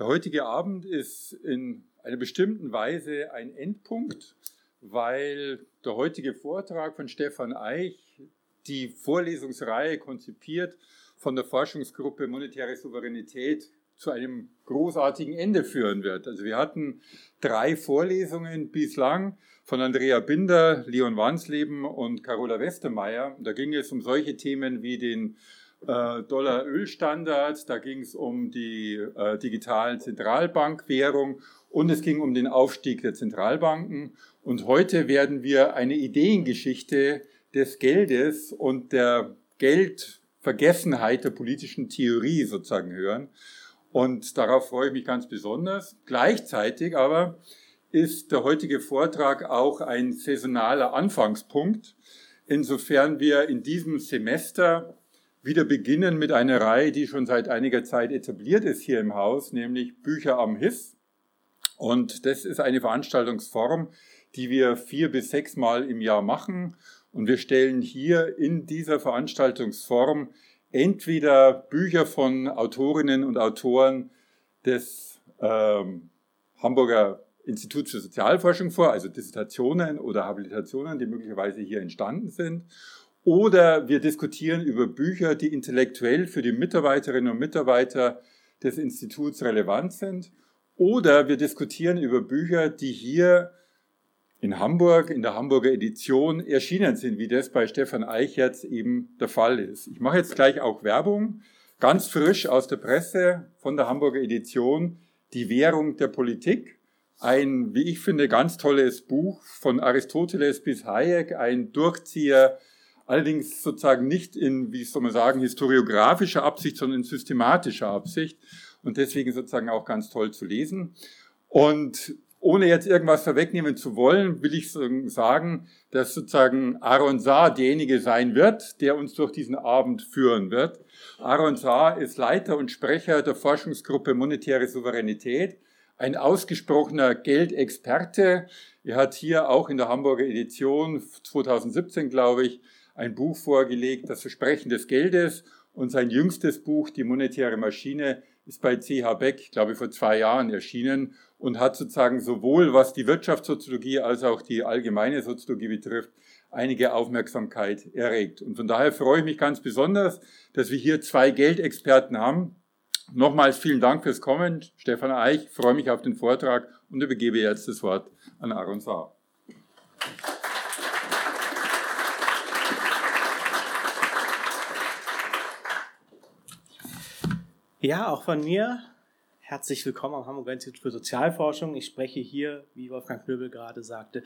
Der heutige Abend ist in einer bestimmten Weise ein Endpunkt, weil der heutige Vortrag von Stefan Eich die Vorlesungsreihe konzipiert von der Forschungsgruppe Monetäre Souveränität zu einem großartigen Ende führen wird. Also wir hatten drei Vorlesungen bislang von Andrea Binder, Leon Wansleben und Carola Westermeier. Da ging es um solche Themen wie den äh, Dollar-Öl-Standard, da ging es um die äh, digitalen Zentralbankwährung und es ging um den Aufstieg der Zentralbanken. Und heute werden wir eine Ideengeschichte des Geldes und der Geldvergessenheit der politischen Theorie sozusagen hören. Und darauf freue ich mich ganz besonders. Gleichzeitig aber ist der heutige Vortrag auch ein saisonaler Anfangspunkt, insofern wir in diesem Semester wieder beginnen mit einer Reihe, die schon seit einiger Zeit etabliert ist hier im Haus, nämlich Bücher am HIS. Und das ist eine Veranstaltungsform, die wir vier bis sechs Mal im Jahr machen. Und wir stellen hier in dieser Veranstaltungsform entweder Bücher von Autorinnen und Autoren des ähm, Hamburger Instituts für Sozialforschung vor, also Dissertationen oder Habilitationen, die möglicherweise hier entstanden sind. Oder wir diskutieren über Bücher, die intellektuell für die Mitarbeiterinnen und Mitarbeiter des Instituts relevant sind. Oder wir diskutieren über Bücher, die hier in Hamburg, in der Hamburger Edition erschienen sind, wie das bei Stefan Eichertz eben der Fall ist. Ich mache jetzt gleich auch Werbung, ganz frisch aus der Presse von der Hamburger Edition, Die Währung der Politik. Ein, wie ich finde, ganz tolles Buch von Aristoteles bis Hayek, ein Durchzieher, allerdings sozusagen nicht in, wie soll man sagen, historiografischer Absicht, sondern in systematischer Absicht und deswegen sozusagen auch ganz toll zu lesen. Und ohne jetzt irgendwas vorwegnehmen zu wollen, will ich sagen, dass sozusagen Aaron Saar derjenige sein wird, der uns durch diesen Abend führen wird. Aaron Saar ist Leiter und Sprecher der Forschungsgruppe Monetäre Souveränität, ein ausgesprochener Geldexperte. Er hat hier auch in der Hamburger Edition 2017, glaube ich, ein Buch vorgelegt, Das Versprechen des Geldes und sein jüngstes Buch, Die monetäre Maschine, ist bei CH Beck, glaube ich, vor zwei Jahren erschienen und hat sozusagen sowohl was die Wirtschaftssoziologie als auch die allgemeine Soziologie betrifft, einige Aufmerksamkeit erregt. Und von daher freue ich mich ganz besonders, dass wir hier zwei Geldexperten haben. Nochmals vielen Dank fürs Kommen, Stefan Eich. Ich freue mich auf den Vortrag und übergebe jetzt das Wort an Aaron Saar. Ja, auch von mir Herzlich willkommen am Hamburger Institut für Sozialforschung. Ich spreche hier, wie Wolfgang Knöbel gerade sagte,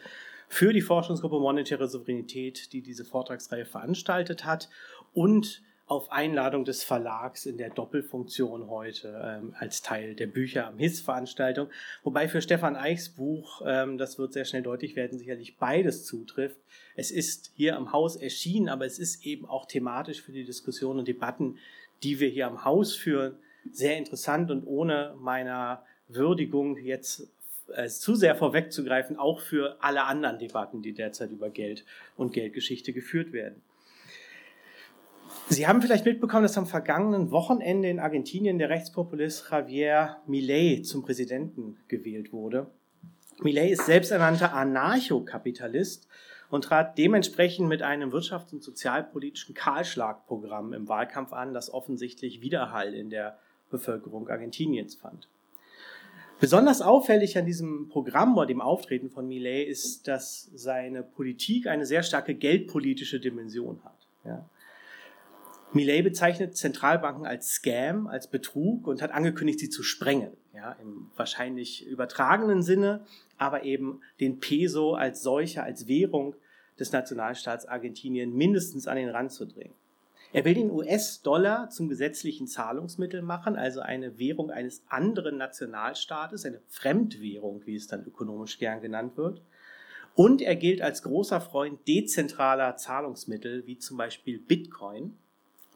für die Forschungsgruppe Monetäre Souveränität, die diese Vortragsreihe veranstaltet hat und auf Einladung des Verlags in der Doppelfunktion heute ähm, als Teil der Bücher am HIS-Veranstaltung. Wobei für Stefan Eichs Buch, ähm, das wird sehr schnell deutlich werden, sicherlich beides zutrifft. Es ist hier am Haus erschienen, aber es ist eben auch thematisch für die Diskussionen und Debatten, die wir hier am Haus führen, sehr interessant und ohne meiner Würdigung jetzt äh, zu sehr vorwegzugreifen, auch für alle anderen Debatten, die derzeit über Geld und Geldgeschichte geführt werden. Sie haben vielleicht mitbekommen, dass am vergangenen Wochenende in Argentinien der Rechtspopulist Javier Milei zum Präsidenten gewählt wurde. Milei ist selbsternannter Anarchokapitalist und trat dementsprechend mit einem wirtschafts- und sozialpolitischen Kahlschlagprogramm im Wahlkampf an, das offensichtlich Widerhall in der Bevölkerung Argentiniens fand. Besonders auffällig an diesem Programm oder dem Auftreten von Millet ist, dass seine Politik eine sehr starke geldpolitische Dimension hat. Ja. Millet bezeichnet Zentralbanken als Scam, als Betrug und hat angekündigt, sie zu sprengen. Ja, Im wahrscheinlich übertragenen Sinne, aber eben den Peso als solcher, als Währung des Nationalstaats Argentinien mindestens an den Rand zu drängen. Er will den US-Dollar zum gesetzlichen Zahlungsmittel machen, also eine Währung eines anderen Nationalstaates, eine Fremdwährung, wie es dann ökonomisch gern genannt wird. Und er gilt als großer Freund dezentraler Zahlungsmittel, wie zum Beispiel Bitcoin,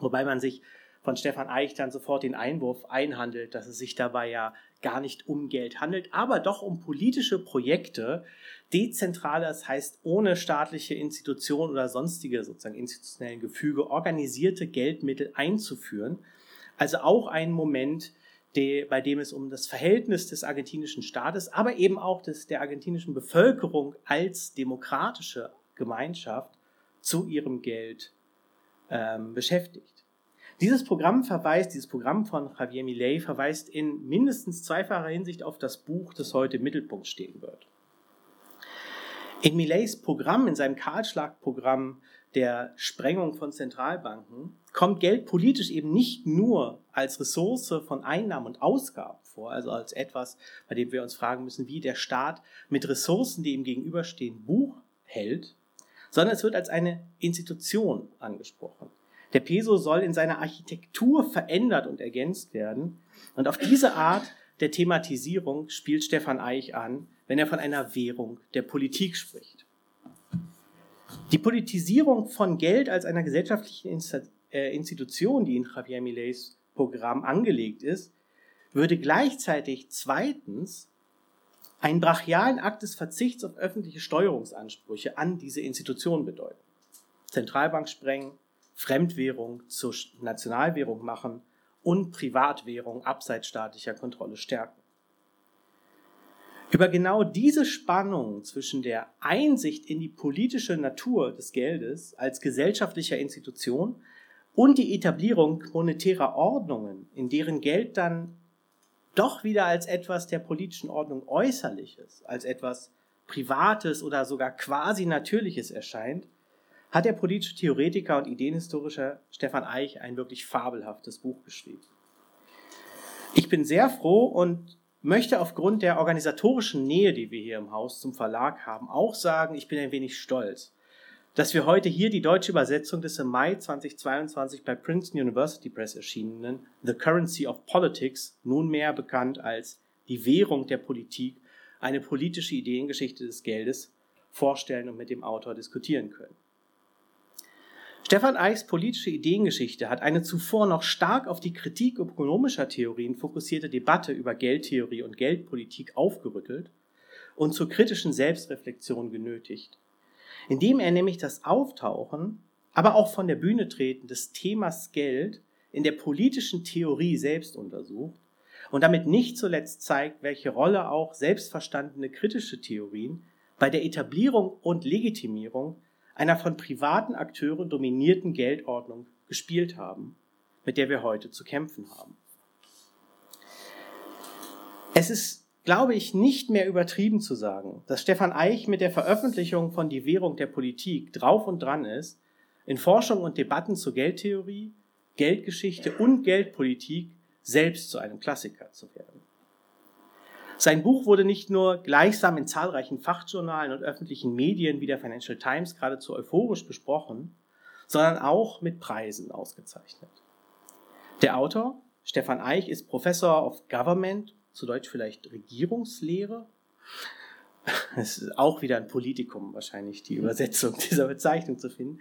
wobei man sich von Stefan Eich dann sofort den Einwurf einhandelt, dass es sich dabei ja gar nicht um Geld handelt, aber doch um politische Projekte, dezentrale, das heißt ohne staatliche Institutionen oder sonstige sozusagen institutionellen Gefüge organisierte Geldmittel einzuführen. Also auch ein Moment de, bei dem es um das Verhältnis des argentinischen Staates, aber eben auch des, der argentinischen Bevölkerung als demokratische Gemeinschaft zu ihrem Geld ähm, beschäftigt. Dieses Programm verweist, dieses Programm von Javier Milei verweist in mindestens zweifacher Hinsicht auf das Buch, das heute im Mittelpunkt stehen wird. In Millets Programm, in seinem Kahlschlagprogramm der Sprengung von Zentralbanken, kommt Geld politisch eben nicht nur als Ressource von Einnahmen und Ausgaben vor, also als etwas, bei dem wir uns fragen müssen, wie der Staat mit Ressourcen, die ihm gegenüberstehen, Buch hält, sondern es wird als eine Institution angesprochen. Der Peso soll in seiner Architektur verändert und ergänzt werden. Und auf diese Art der Thematisierung spielt Stefan Eich an, wenn er von einer Währung der Politik spricht. Die Politisierung von Geld als einer gesellschaftlichen äh, Institution, die in Javier Millets Programm angelegt ist, würde gleichzeitig zweitens einen brachialen Akt des Verzichts auf öffentliche Steuerungsansprüche an diese Institution bedeuten. Zentralbank sprengen, Fremdwährung zur Nationalwährung machen und Privatwährung abseits staatlicher Kontrolle stärken. Über genau diese Spannung zwischen der Einsicht in die politische Natur des Geldes als gesellschaftlicher Institution und die Etablierung monetärer Ordnungen, in deren Geld dann doch wieder als etwas der politischen Ordnung Äußerliches, als etwas Privates oder sogar quasi Natürliches erscheint, hat der politische Theoretiker und Ideenhistorischer Stefan Eich ein wirklich fabelhaftes Buch geschrieben. Ich bin sehr froh und möchte aufgrund der organisatorischen Nähe, die wir hier im Haus zum Verlag haben, auch sagen, ich bin ein wenig stolz, dass wir heute hier die deutsche Übersetzung des im Mai 2022 bei Princeton University Press erschienenen The Currency of Politics, nunmehr bekannt als die Währung der Politik, eine politische Ideengeschichte des Geldes, vorstellen und mit dem Autor diskutieren können. Stefan Eichs politische Ideengeschichte hat eine zuvor noch stark auf die Kritik ökonomischer Theorien fokussierte Debatte über Geldtheorie und Geldpolitik aufgerüttelt und zur kritischen Selbstreflexion genötigt, indem er nämlich das Auftauchen, aber auch von der Bühne treten des Themas Geld in der politischen Theorie selbst untersucht und damit nicht zuletzt zeigt, welche Rolle auch selbstverstandene kritische Theorien bei der Etablierung und Legitimierung einer von privaten Akteuren dominierten Geldordnung gespielt haben, mit der wir heute zu kämpfen haben. Es ist, glaube ich, nicht mehr übertrieben zu sagen, dass Stefan Eich mit der Veröffentlichung von Die Währung der Politik drauf und dran ist, in Forschung und Debatten zur Geldtheorie, Geldgeschichte und Geldpolitik selbst zu einem Klassiker zu werden. Sein Buch wurde nicht nur gleichsam in zahlreichen Fachjournalen und öffentlichen Medien wie der Financial Times geradezu euphorisch besprochen, sondern auch mit Preisen ausgezeichnet. Der Autor, Stefan Eich, ist Professor of Government, zu Deutsch vielleicht Regierungslehre. Es ist auch wieder ein Politikum wahrscheinlich, die Übersetzung dieser Bezeichnung zu finden.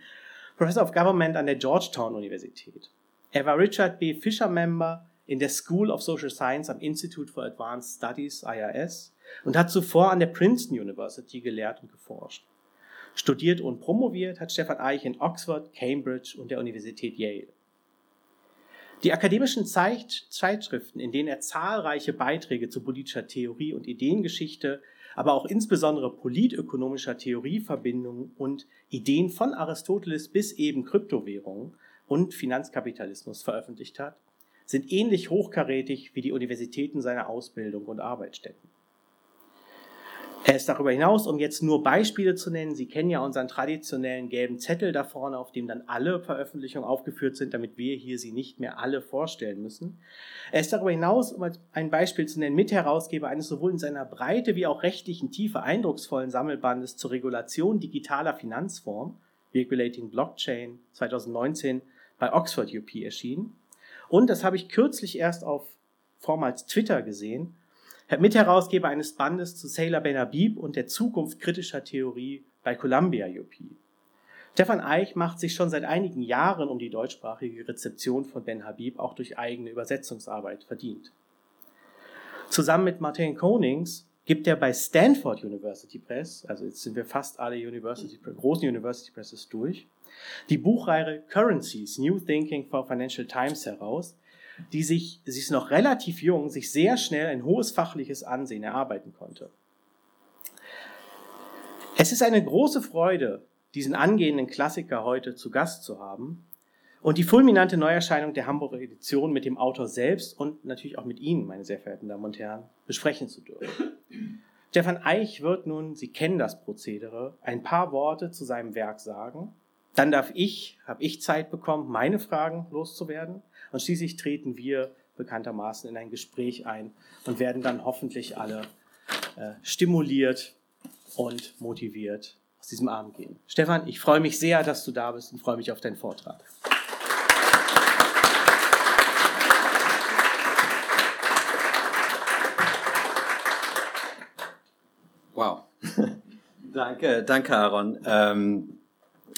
Professor of Government an der Georgetown Universität. Er war Richard B. Fisher Member in der School of Social Science am Institute for Advanced Studies, IRS, und hat zuvor an der Princeton University gelehrt und geforscht. Studiert und promoviert hat Stefan Eich in Oxford, Cambridge und der Universität Yale. Die akademischen Zeitschriften, in denen er zahlreiche Beiträge zu politischer Theorie und Ideengeschichte, aber auch insbesondere politökonomischer Theorieverbindungen und Ideen von Aristoteles bis eben Kryptowährungen und Finanzkapitalismus veröffentlicht hat, sind ähnlich hochkarätig wie die Universitäten seiner Ausbildung und Arbeitsstätten. Er ist darüber hinaus, um jetzt nur Beispiele zu nennen, Sie kennen ja unseren traditionellen gelben Zettel da vorne, auf dem dann alle Veröffentlichungen aufgeführt sind, damit wir hier sie nicht mehr alle vorstellen müssen. Er ist darüber hinaus, um ein Beispiel zu nennen, Mitherausgeber eines sowohl in seiner Breite wie auch rechtlichen Tiefe eindrucksvollen Sammelbandes zur Regulation digitaler Finanzform, Regulating Blockchain, 2019 bei Oxford UP erschienen und das habe ich kürzlich erst auf vormals Twitter gesehen. Mitherausgeber eines Bandes zu Sailor Ben Habib und der Zukunft kritischer Theorie bei Columbia UP. Stefan Eich macht sich schon seit einigen Jahren um die deutschsprachige Rezeption von Ben Habib auch durch eigene Übersetzungsarbeit verdient. Zusammen mit Martin Konings gibt er bei Stanford University Press, also jetzt sind wir fast alle University, großen University Presses durch, die Buchreihe Currencies, New Thinking for Financial Times heraus, die sich, sie ist noch relativ jung, sich sehr schnell ein hohes fachliches Ansehen erarbeiten konnte. Es ist eine große Freude, diesen angehenden Klassiker heute zu Gast zu haben und die fulminante Neuerscheinung der Hamburger Edition mit dem Autor selbst und natürlich auch mit Ihnen, meine sehr verehrten Damen und Herren, besprechen zu dürfen. Stefan Eich wird nun, Sie kennen das Prozedere, ein paar Worte zu seinem Werk sagen. Dann darf ich, habe ich Zeit bekommen, meine Fragen loszuwerden. Und schließlich treten wir bekanntermaßen in ein Gespräch ein und werden dann hoffentlich alle äh, stimuliert und motiviert aus diesem Abend gehen. Stefan, ich freue mich sehr, dass du da bist und freue mich auf deinen Vortrag. Wow. danke, danke, Aaron. Ähm,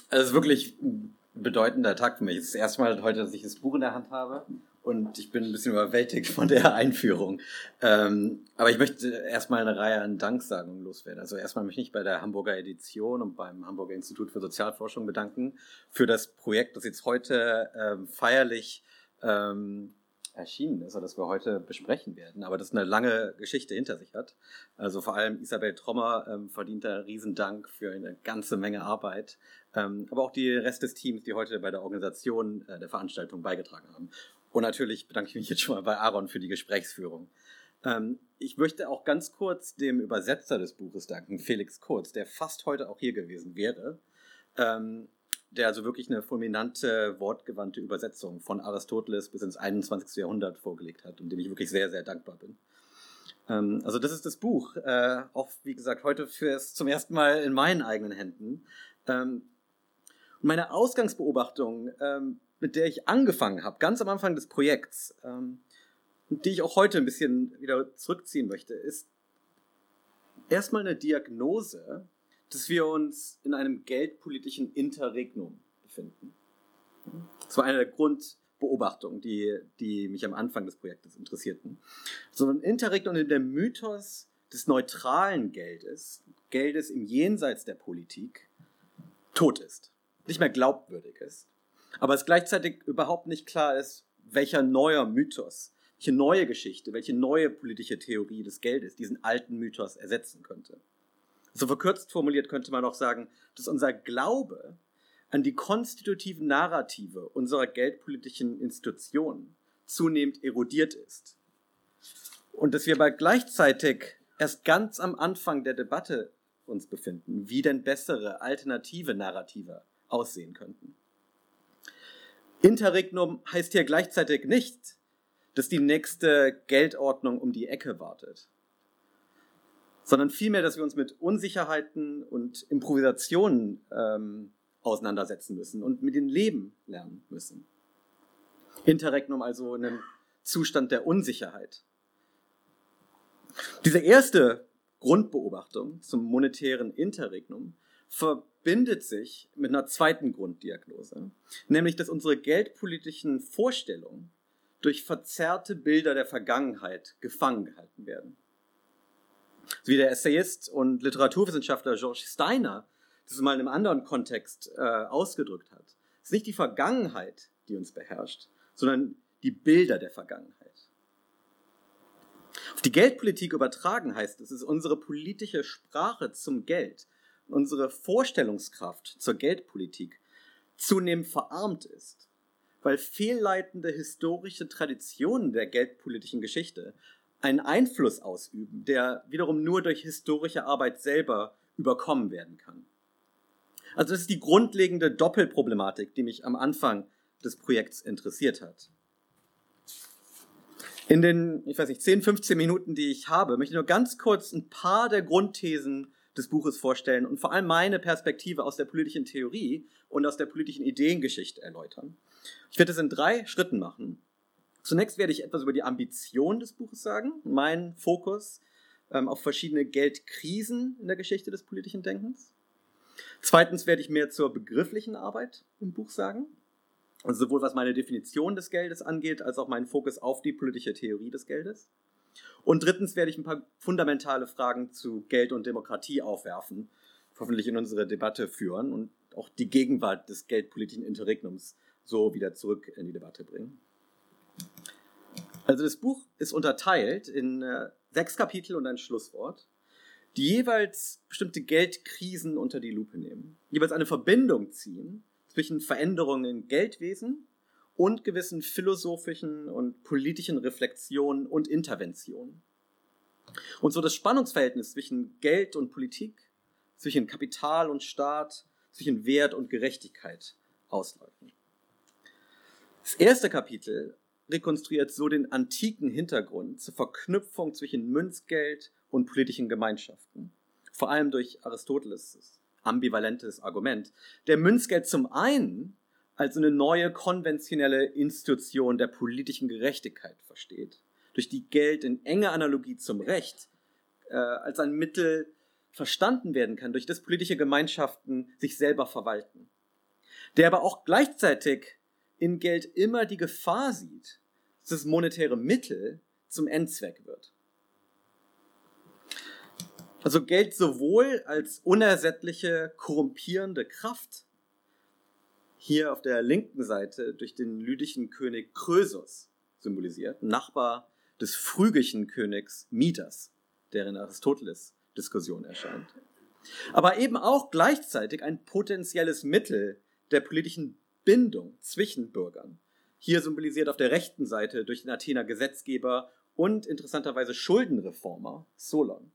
es ist wirklich ein bedeutender Tag für mich. Es ist das erste Mal heute, dass ich das Buch in der Hand habe und ich bin ein bisschen überwältigt von der Einführung. Ähm, aber ich möchte erstmal eine Reihe an Danksagungen loswerden. Also erstmal möchte ich bei der Hamburger Edition und beim Hamburger Institut für Sozialforschung bedanken für das Projekt, das jetzt heute ähm, feierlich ähm, erschienen ist, oder das wir heute besprechen werden, aber das eine lange Geschichte hinter sich hat. Also vor allem Isabel Trommer ähm, verdient da Riesendank für eine ganze Menge Arbeit, aber auch die Rest des Teams, die heute bei der Organisation äh, der Veranstaltung beigetragen haben. Und natürlich bedanke ich mich jetzt schon mal bei Aaron für die Gesprächsführung. Ähm, ich möchte auch ganz kurz dem Übersetzer des Buches danken, Felix Kurz, der fast heute auch hier gewesen wäre. Ähm, der also wirklich eine fulminante, wortgewandte Übersetzung von Aristoteles bis ins 21. Jahrhundert vorgelegt hat und dem ich wirklich sehr, sehr dankbar bin. Ähm, also das ist das Buch, äh, auch wie gesagt heute fürs zum ersten Mal in meinen eigenen Händen. Und meine Ausgangsbeobachtung, ähm, mit der ich angefangen habe, ganz am Anfang des Projekts, ähm, die ich auch heute ein bisschen wieder zurückziehen möchte, ist erstmal eine Diagnose, dass wir uns in einem geldpolitischen Interregnum befinden. Das war eine der Grundbeobachtungen, die, die mich am Anfang des Projektes interessierten. So ein Interregnum in der Mythos des neutralen Geldes, Geldes im Jenseits der Politik, tot ist, nicht mehr glaubwürdig ist, aber es gleichzeitig überhaupt nicht klar ist, welcher neuer Mythos, welche neue Geschichte, welche neue politische Theorie des Geldes diesen alten Mythos ersetzen könnte. So verkürzt formuliert könnte man auch sagen, dass unser Glaube an die konstitutiven Narrative unserer geldpolitischen Institutionen zunehmend erodiert ist. Und dass wir aber gleichzeitig erst ganz am Anfang der Debatte uns befinden, wie denn bessere alternative Narrative aussehen könnten. Interregnum heißt hier gleichzeitig nicht, dass die nächste Geldordnung um die Ecke wartet sondern vielmehr, dass wir uns mit Unsicherheiten und Improvisationen ähm, auseinandersetzen müssen und mit dem Leben lernen müssen. Interregnum also in einem Zustand der Unsicherheit. Diese erste Grundbeobachtung zum monetären Interregnum verbindet sich mit einer zweiten Grunddiagnose, nämlich dass unsere geldpolitischen Vorstellungen durch verzerrte Bilder der Vergangenheit gefangen gehalten werden wie der Essayist und Literaturwissenschaftler George Steiner das mal in einem anderen Kontext äh, ausgedrückt hat. Es ist nicht die Vergangenheit, die uns beherrscht, sondern die Bilder der Vergangenheit. Auf die Geldpolitik übertragen heißt es, es ist unsere politische Sprache zum Geld, unsere Vorstellungskraft zur Geldpolitik zunehmend verarmt ist, weil fehlleitende historische Traditionen der geldpolitischen Geschichte einen Einfluss ausüben, der wiederum nur durch historische Arbeit selber überkommen werden kann. Also das ist die grundlegende Doppelproblematik, die mich am Anfang des Projekts interessiert hat. In den, ich weiß nicht, 10, 15 Minuten, die ich habe, möchte ich nur ganz kurz ein paar der Grundthesen des Buches vorstellen und vor allem meine Perspektive aus der politischen Theorie und aus der politischen Ideengeschichte erläutern. Ich werde es in drei Schritten machen. Zunächst werde ich etwas über die Ambition des Buches sagen, meinen Fokus ähm, auf verschiedene Geldkrisen in der Geschichte des politischen Denkens. Zweitens werde ich mehr zur begrifflichen Arbeit im Buch sagen, also sowohl was meine Definition des Geldes angeht, als auch meinen Fokus auf die politische Theorie des Geldes. Und drittens werde ich ein paar fundamentale Fragen zu Geld und Demokratie aufwerfen, hoffentlich in unsere Debatte führen und auch die Gegenwart des geldpolitischen Interregnums so wieder zurück in die Debatte bringen. Also das Buch ist unterteilt in äh, sechs Kapitel und ein Schlusswort, die jeweils bestimmte Geldkrisen unter die Lupe nehmen, jeweils eine Verbindung ziehen zwischen Veränderungen im Geldwesen und gewissen philosophischen und politischen Reflexionen und Interventionen. Und so das Spannungsverhältnis zwischen Geld und Politik, zwischen Kapital und Staat, zwischen Wert und Gerechtigkeit ausläuten. Das erste Kapitel rekonstruiert so den antiken Hintergrund zur Verknüpfung zwischen Münzgeld und politischen Gemeinschaften. Vor allem durch Aristoteles ambivalentes Argument, der Münzgeld zum einen als eine neue konventionelle Institution der politischen Gerechtigkeit versteht, durch die Geld in enger Analogie zum Recht äh, als ein Mittel verstanden werden kann, durch das politische Gemeinschaften sich selber verwalten. Der aber auch gleichzeitig in Geld immer die Gefahr sieht, dass das monetäre Mittel zum Endzweck wird. Also Geld sowohl als unersättliche, korrumpierende Kraft, hier auf der linken Seite durch den lydischen König Krösus symbolisiert, Nachbar des phrygischen Königs Midas, der in Aristoteles Diskussion erscheint. Aber eben auch gleichzeitig ein potenzielles Mittel der politischen Bindung zwischen Bürgern. Hier symbolisiert auf der rechten Seite durch den Athener Gesetzgeber und interessanterweise Schuldenreformer Solon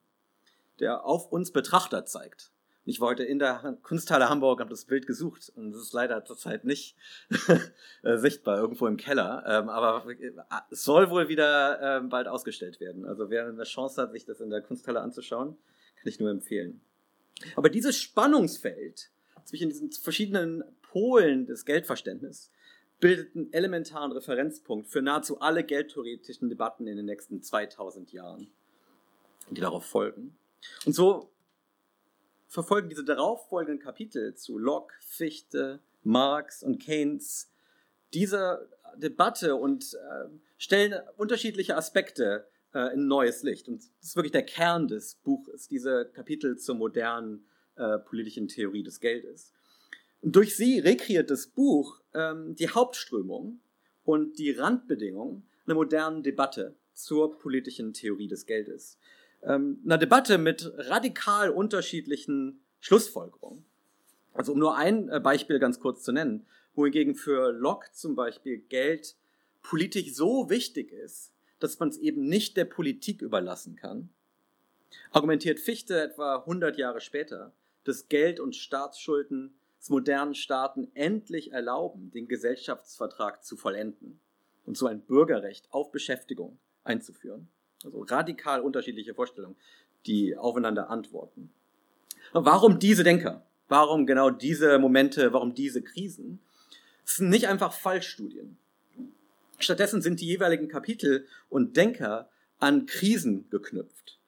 der auf uns Betrachter zeigt. Ich war heute in der Kunsthalle Hamburg, habe das Bild gesucht und es ist leider zurzeit nicht äh, sichtbar, irgendwo im Keller. Ähm, aber äh, es soll wohl wieder ähm, bald ausgestellt werden. Also wer eine Chance hat, sich das in der Kunsthalle anzuschauen, kann ich nur empfehlen. Aber dieses Spannungsfeld zwischen diesen verschiedenen Polen des Geldverständnisses bildet einen elementaren Referenzpunkt für nahezu alle geldtheoretischen Debatten in den nächsten 2000 Jahren, die darauf folgen. Und so verfolgen diese darauffolgenden Kapitel zu Locke, Fichte, Marx und Keynes diese Debatte und äh, stellen unterschiedliche Aspekte äh, in neues Licht. Und das ist wirklich der Kern des Buches, diese Kapitel zur modernen äh, politischen Theorie des Geldes. Und durch sie rekreiert das Buch ähm, die Hauptströmung und die Randbedingungen einer modernen Debatte zur politischen Theorie des Geldes ähm, einer Debatte mit radikal unterschiedlichen Schlussfolgerungen. Also um nur ein äh, Beispiel ganz kurz zu nennen, wohingegen für Locke zum Beispiel Geld politisch so wichtig ist, dass man es eben nicht der Politik überlassen kann, argumentiert Fichte etwa 100 Jahre später, dass Geld und Staatsschulden es modernen Staaten endlich erlauben, den Gesellschaftsvertrag zu vollenden und so ein Bürgerrecht auf Beschäftigung einzuführen. Also radikal unterschiedliche Vorstellungen, die aufeinander antworten. Warum diese Denker? Warum genau diese Momente? Warum diese Krisen? Es sind nicht einfach Fallstudien. Stattdessen sind die jeweiligen Kapitel und Denker an Krisen geknüpft.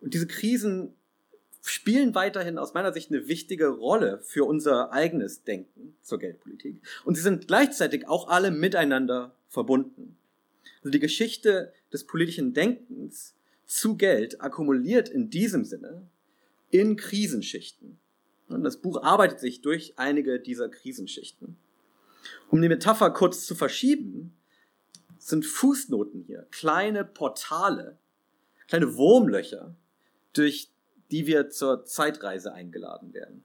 Und diese Krisen spielen weiterhin aus meiner Sicht eine wichtige Rolle für unser eigenes Denken zur Geldpolitik. Und sie sind gleichzeitig auch alle miteinander verbunden. Also die Geschichte des politischen Denkens zu Geld akkumuliert in diesem Sinne in Krisenschichten. Und das Buch arbeitet sich durch einige dieser Krisenschichten. Um die Metapher kurz zu verschieben, sind Fußnoten hier, kleine Portale, kleine Wurmlöcher, durch die wir zur Zeitreise eingeladen werden.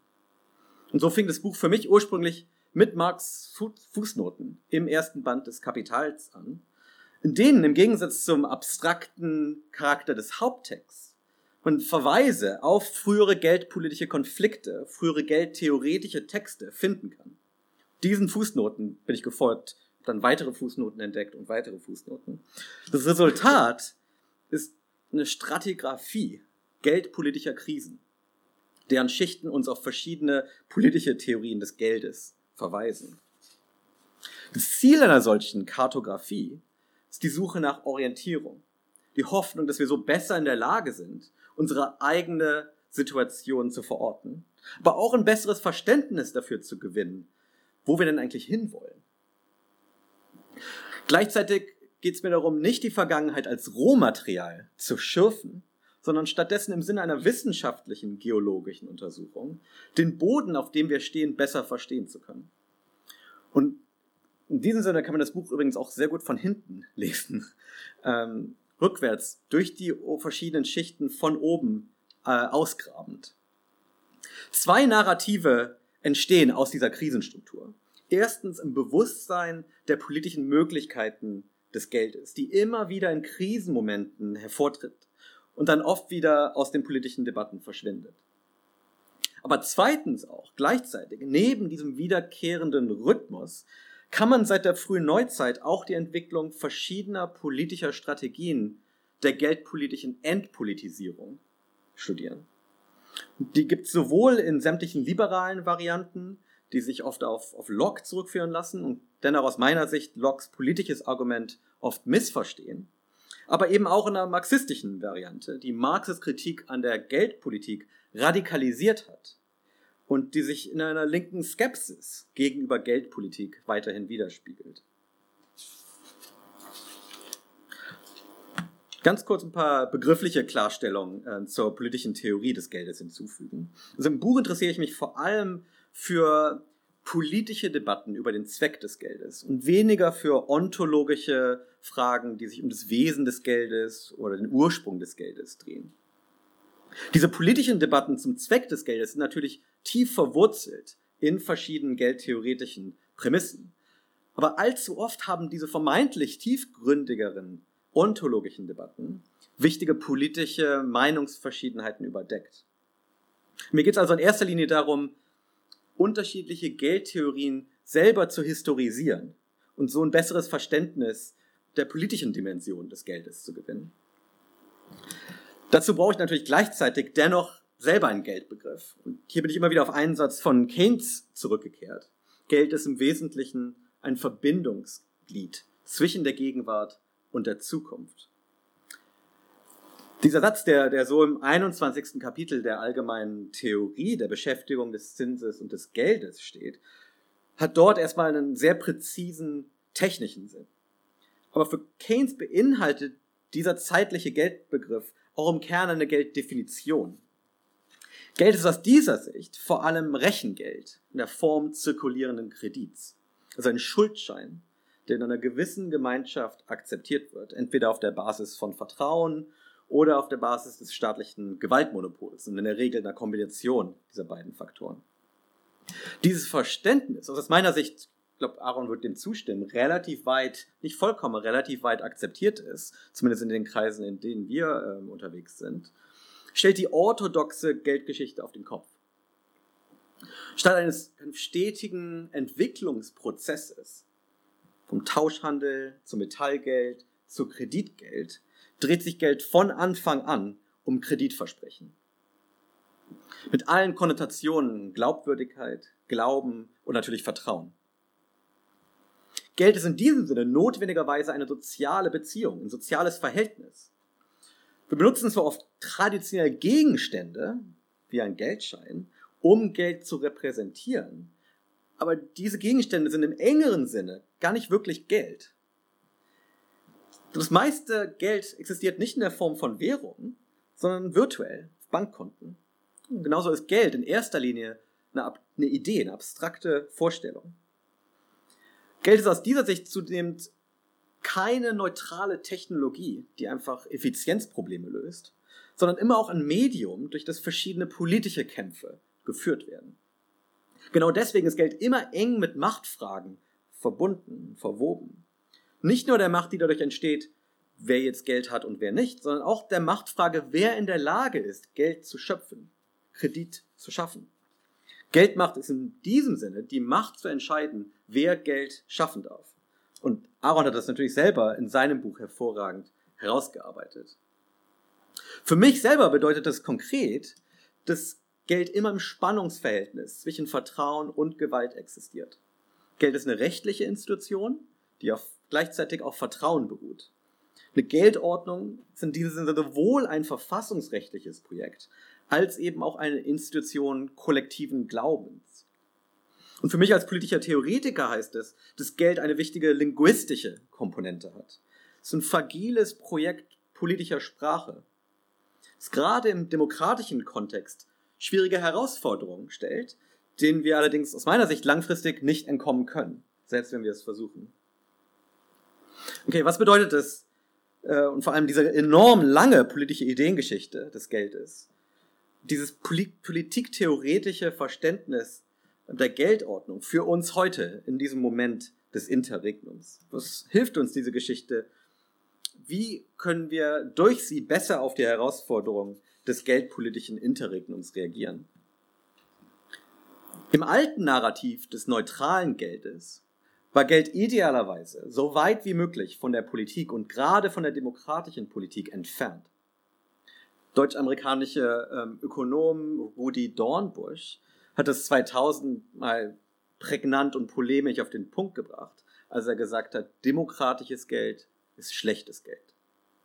Und so fing das Buch für mich ursprünglich mit Marx Fußnoten im ersten Band des Kapitals an denen im Gegensatz zum abstrakten Charakter des Haupttexts man Verweise auf frühere geldpolitische Konflikte, frühere geldtheoretische Texte finden kann. Diesen Fußnoten bin ich gefolgt, dann weitere Fußnoten entdeckt und weitere Fußnoten. Das Resultat ist eine Stratigraphie geldpolitischer Krisen, deren Schichten uns auf verschiedene politische Theorien des Geldes verweisen. Das Ziel einer solchen Kartografie ist die Suche nach Orientierung. Die Hoffnung, dass wir so besser in der Lage sind, unsere eigene Situation zu verorten. Aber auch ein besseres Verständnis dafür zu gewinnen, wo wir denn eigentlich hinwollen. Gleichzeitig geht es mir darum, nicht die Vergangenheit als Rohmaterial zu schürfen, sondern stattdessen im Sinne einer wissenschaftlichen geologischen Untersuchung den Boden, auf dem wir stehen, besser verstehen zu können. Und In diesem Sinne kann man das Buch übrigens auch sehr gut von hinten lesen. Ähm, rückwärts durch die verschiedenen Schichten von oben äh, ausgrabend. Zwei Narrative entstehen aus dieser Krisenstruktur. Erstens im Bewusstsein der politischen Möglichkeiten des Geldes, die immer wieder in Krisenmomenten hervortritt und dann oft wieder aus den politischen Debatten verschwindet. Aber zweitens auch gleichzeitig, neben diesem wiederkehrenden Rhythmus, kann man seit der frühen Neuzeit auch die Entwicklung verschiedener politischer Strategien der geldpolitischen Entpolitisierung studieren. Die gibt es sowohl in sämtlichen liberalen Varianten, die sich oft auf, auf Locke zurückführen lassen und dennoch aus meiner Sicht Lockes politisches Argument oft missverstehen, aber eben auch in einer marxistischen Variante, die Marxes Kritik an der Geldpolitik radikalisiert hat und die sich in einer linken Skepsis gegenüber Geldpolitik weiterhin widerspiegelt. Ganz kurz ein paar begriffliche Klarstellungen äh, zur politischen Theorie des Geldes hinzufügen. Also im Buch interessiere ich mich vor allem für politische Debatten über den Zweck des Geldes und weniger für ontologische Fragen, die sich um das Wesen des Geldes oder den Ursprung des Geldes drehen. Diese politischen Debatten zum Zweck des Geldes sind natürlich tief verwurzelt in verschiedenen geldtheoretischen Prämissen. Aber allzu oft haben diese vermeintlich tiefgründigeren ontologischen Debatten wichtige politische Meinungsverschiedenheiten überdeckt. Mir geht es also in erster Linie darum, unterschiedliche Geldtheorien selber zu historisieren und so ein besseres Verständnis der politischen Dimension des Geldes zu gewinnen. Dazu brauche ich natürlich gleichzeitig dennoch selber einen Geldbegriff. Und hier bin ich immer wieder auf einen Satz von Keynes zurückgekehrt. Geld ist im Wesentlichen ein Verbindungsglied zwischen der Gegenwart und der Zukunft. Dieser Satz, der, der so im 21. Kapitel der allgemeinen Theorie der Beschäftigung des Zinses und des Geldes steht, hat dort erstmal einen sehr präzisen technischen Sinn. Aber für Keynes beinhaltet dieser zeitliche Geldbegriff auch im Kern eine Gelddefinition. Geld ist aus dieser Sicht vor allem Rechengeld in der Form zirkulierenden Kredits, also ein Schuldschein, der in einer gewissen Gemeinschaft akzeptiert wird, entweder auf der Basis von Vertrauen oder auf der Basis des staatlichen Gewaltmonopols. Und in der Regel einer Kombination dieser beiden Faktoren. Dieses Verständnis, also aus meiner Sicht, ich glaube, Aaron wird dem zustimmen, relativ weit, nicht vollkommen, relativ weit akzeptiert ist, zumindest in den Kreisen, in denen wir äh, unterwegs sind, stellt die orthodoxe Geldgeschichte auf den Kopf. Statt eines stetigen Entwicklungsprozesses vom Tauschhandel zum Metallgeld zu Kreditgeld dreht sich Geld von Anfang an um Kreditversprechen. Mit allen Konnotationen Glaubwürdigkeit, Glauben und natürlich Vertrauen. Geld ist in diesem Sinne notwendigerweise eine soziale Beziehung, ein soziales Verhältnis. Wir benutzen zwar oft traditionell Gegenstände, wie ein Geldschein, um Geld zu repräsentieren, aber diese Gegenstände sind im engeren Sinne gar nicht wirklich Geld. Das meiste Geld existiert nicht in der Form von Währung, sondern virtuell, auf Bankkonten. Und genauso ist Geld in erster Linie eine, eine Idee, eine abstrakte Vorstellung. Geld ist aus dieser Sicht zudem keine neutrale Technologie, die einfach Effizienzprobleme löst, sondern immer auch ein Medium, durch das verschiedene politische Kämpfe geführt werden. Genau deswegen ist Geld immer eng mit Machtfragen verbunden, verwoben. Nicht nur der Macht, die dadurch entsteht, wer jetzt Geld hat und wer nicht, sondern auch der Machtfrage, wer in der Lage ist, Geld zu schöpfen, Kredit zu schaffen. Geldmacht ist in diesem Sinne die Macht zu entscheiden, wer Geld schaffen darf. Und Aaron hat das natürlich selber in seinem Buch hervorragend herausgearbeitet. Für mich selber bedeutet das konkret, dass Geld immer im Spannungsverhältnis zwischen Vertrauen und Gewalt existiert. Geld ist eine rechtliche Institution, die auf gleichzeitig auf Vertrauen beruht. Eine Geldordnung ist in diesem sowohl ein verfassungsrechtliches Projekt als eben auch eine Institution kollektiven Glaubens. Und für mich als politischer Theoretiker heißt es, dass Geld eine wichtige linguistische Komponente hat. Es ist ein fragiles Projekt politischer Sprache. Es gerade im demokratischen Kontext schwierige Herausforderungen stellt, denen wir allerdings aus meiner Sicht langfristig nicht entkommen können. selbst wenn wir es versuchen. Okay, was bedeutet das? Äh, und vor allem diese enorm lange politische Ideengeschichte des Geldes, dieses politiktheoretische Verständnis der Geldordnung für uns heute in diesem Moment des Interregnums. Was hilft uns diese Geschichte? Wie können wir durch sie besser auf die Herausforderungen des geldpolitischen Interregnums reagieren? Im alten Narrativ des neutralen Geldes war Geld idealerweise so weit wie möglich von der Politik und gerade von der demokratischen Politik entfernt. Deutsch-amerikanische ähm, Ökonom Rudi Dornbusch hat es 2000 mal prägnant und polemisch auf den Punkt gebracht, als er gesagt hat, demokratisches Geld ist schlechtes Geld.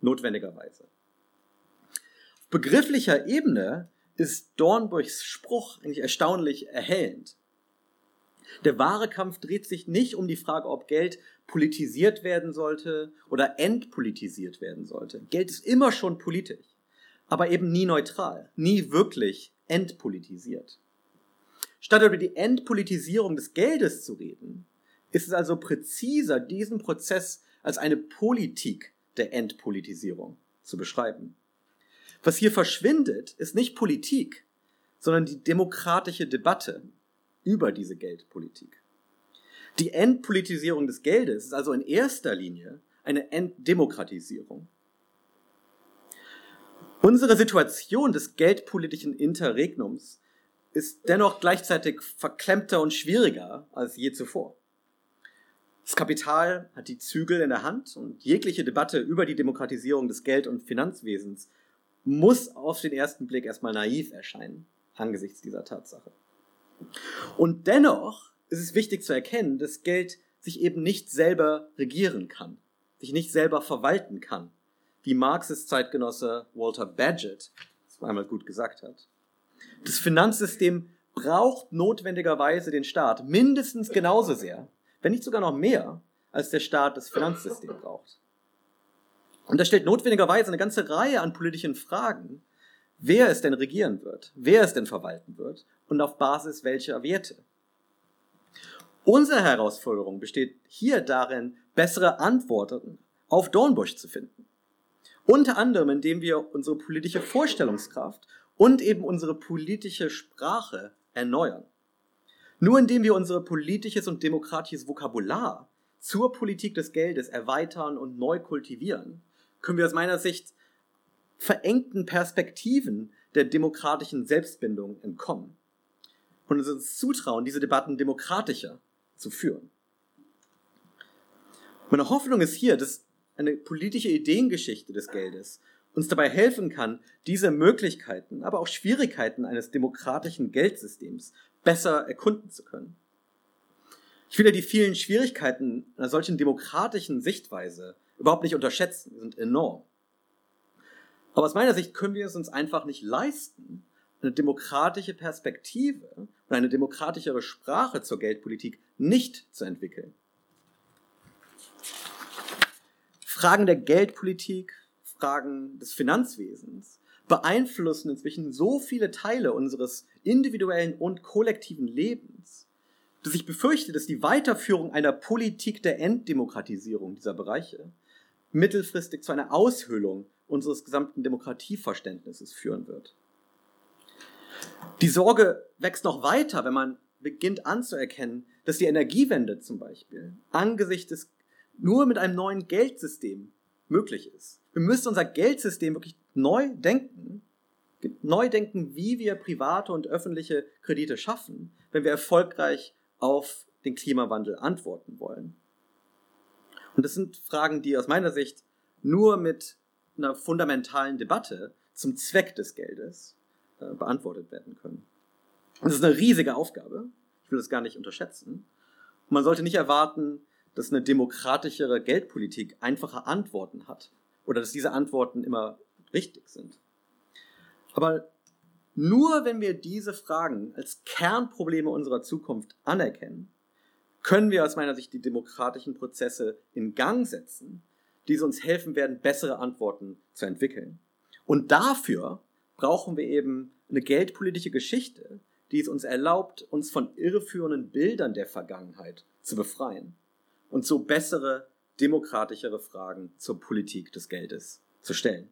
Notwendigerweise. Auf begrifflicher Ebene ist Dornbuschs Spruch eigentlich erstaunlich erhellend. Der wahre Kampf dreht sich nicht um die Frage, ob Geld politisiert werden sollte oder entpolitisiert werden sollte. Geld ist immer schon politisch, aber eben nie neutral, nie wirklich entpolitisiert. Statt über die Entpolitisierung des Geldes zu reden, ist es also präziser, diesen Prozess als eine Politik der Entpolitisierung zu beschreiben. Was hier verschwindet, ist nicht Politik, sondern die demokratische Debatte über diese Geldpolitik. Die Entpolitisierung des Geldes ist also in erster Linie eine Entdemokratisierung. Unsere Situation des geldpolitischen Interregnums ist dennoch gleichzeitig verklemmter und schwieriger als je zuvor. Das Kapital hat die Zügel in der Hand und jegliche Debatte über die Demokratisierung des Geld- und Finanzwesens muss auf den ersten Blick erstmal naiv erscheinen angesichts dieser Tatsache. Und dennoch ist es wichtig zu erkennen, dass Geld sich eben nicht selber regieren kann, sich nicht selber verwalten kann, wie Marxes Zeitgenosse Walter Badgett zweimal gut gesagt hat. Das Finanzsystem braucht notwendigerweise den Staat mindestens genauso sehr, wenn nicht sogar noch mehr, als der Staat das Finanzsystem braucht. Und das stellt notwendigerweise eine ganze Reihe an politischen Fragen, wer es denn regieren wird, wer es denn verwalten wird und auf Basis welcher Werte. Unsere Herausforderung besteht hier darin, bessere Antworten auf Dornbusch zu finden. Unter anderem, indem wir unsere politische Vorstellungskraft und eben unsere politische Sprache erneuern. Nur indem wir unser politisches und demokratisches Vokabular zur Politik des Geldes erweitern und neu kultivieren, können wir aus meiner Sicht verengten Perspektiven der demokratischen Selbstbindung entkommen und uns zutrauen, diese Debatten demokratischer zu führen. Meine Hoffnung ist hier, dass eine politische Ideengeschichte des Geldes uns dabei helfen kann, diese Möglichkeiten, aber auch Schwierigkeiten eines demokratischen Geldsystems besser erkunden zu können. Ich will ja die vielen Schwierigkeiten einer solchen demokratischen Sichtweise überhaupt nicht unterschätzen, die sind enorm. Aber aus meiner Sicht können wir es uns einfach nicht leisten, eine demokratische Perspektive und eine demokratischere Sprache zur Geldpolitik nicht zu entwickeln. Fragen der Geldpolitik, Fragen des Finanzwesens beeinflussen inzwischen so viele Teile unseres individuellen und kollektiven Lebens, dass ich befürchte, dass die Weiterführung einer Politik der Enddemokratisierung dieser Bereiche mittelfristig zu einer Aushöhlung unseres gesamten Demokratieverständnisses führen wird. Die Sorge wächst noch weiter, wenn man beginnt anzuerkennen, dass die Energiewende zum Beispiel angesichts des nur mit einem neuen Geldsystem möglich ist. Wir müssen unser Geldsystem wirklich neu denken, neu denken, wie wir private und öffentliche Kredite schaffen, wenn wir erfolgreich auf den Klimawandel antworten wollen. Und das sind Fragen, die aus meiner Sicht nur mit einer fundamentalen Debatte zum Zweck des Geldes äh, beantwortet werden können. Das ist eine riesige Aufgabe. Ich will das gar nicht unterschätzen. Und man sollte nicht erwarten, dass eine demokratischere Geldpolitik einfache Antworten hat oder dass diese Antworten immer richtig sind. Aber nur wenn wir diese Fragen als Kernprobleme unserer Zukunft anerkennen, können wir aus meiner Sicht die demokratischen Prozesse in Gang setzen, die uns helfen werden, bessere Antworten zu entwickeln. Und dafür brauchen wir eben eine geldpolitische Geschichte, die es uns erlaubt, uns von irreführenden Bildern der Vergangenheit zu befreien und so bessere, demokratischere Fragen zur Politik des Geldes zu stellen.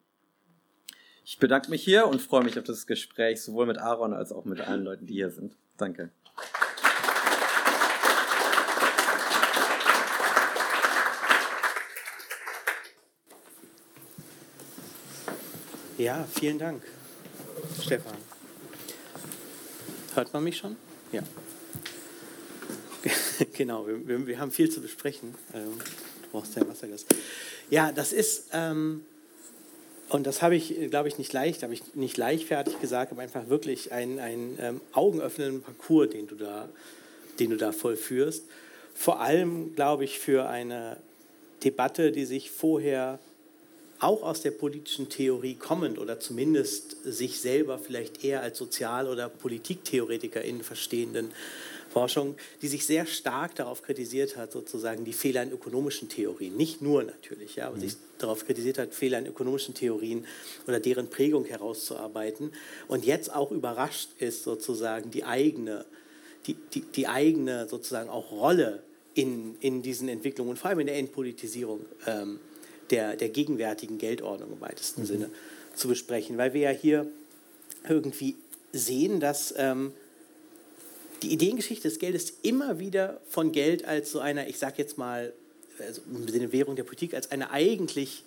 Ich bedanke mich hier und freue mich auf das Gespräch sowohl mit Aaron als auch mit allen Leuten, die hier sind. Danke. Ja, vielen Dank, Stefan. Hört man mich schon? Ja. genau, wir, wir, haben viel zu besprechen. Du brauchst dein Wasserglas. Ja, das ist, ähm, und das habe ich, glaube ich, nicht leicht, habe ich nicht leichtfertig gesagt, aber einfach wirklich ein, ein ähm, augenöffnenden Parcours, den du, da, den du da vollführst. Vor allem, glaube ich, für eine Debatte, die sich vorher auch aus der politischen Theorie kommend oder zumindest sich selber vielleicht eher als Sozial- oder Politiktheoretikerin verstehenden Forschung, die sich sehr stark darauf kritisiert hat, sozusagen die Fehler in ökonomischen Theorien, nicht nur natürlich, ja, aber mhm. sich darauf kritisiert hat, Fehler in ökonomischen Theorien oder deren Prägung herauszuarbeiten und jetzt auch überrascht ist, sozusagen die eigene, die, die, die eigene sozusagen auch Rolle in, in diesen Entwicklungen und vor allem in der Entpolitisierung ähm, der, der gegenwärtigen Geldordnung im weitesten mhm. Sinne zu besprechen, weil wir ja hier irgendwie sehen, dass ähm, die Ideengeschichte des Geldes immer wieder von Geld als so einer, ich sage jetzt mal, also im Sinne Währung der Politik, als einer eigentlich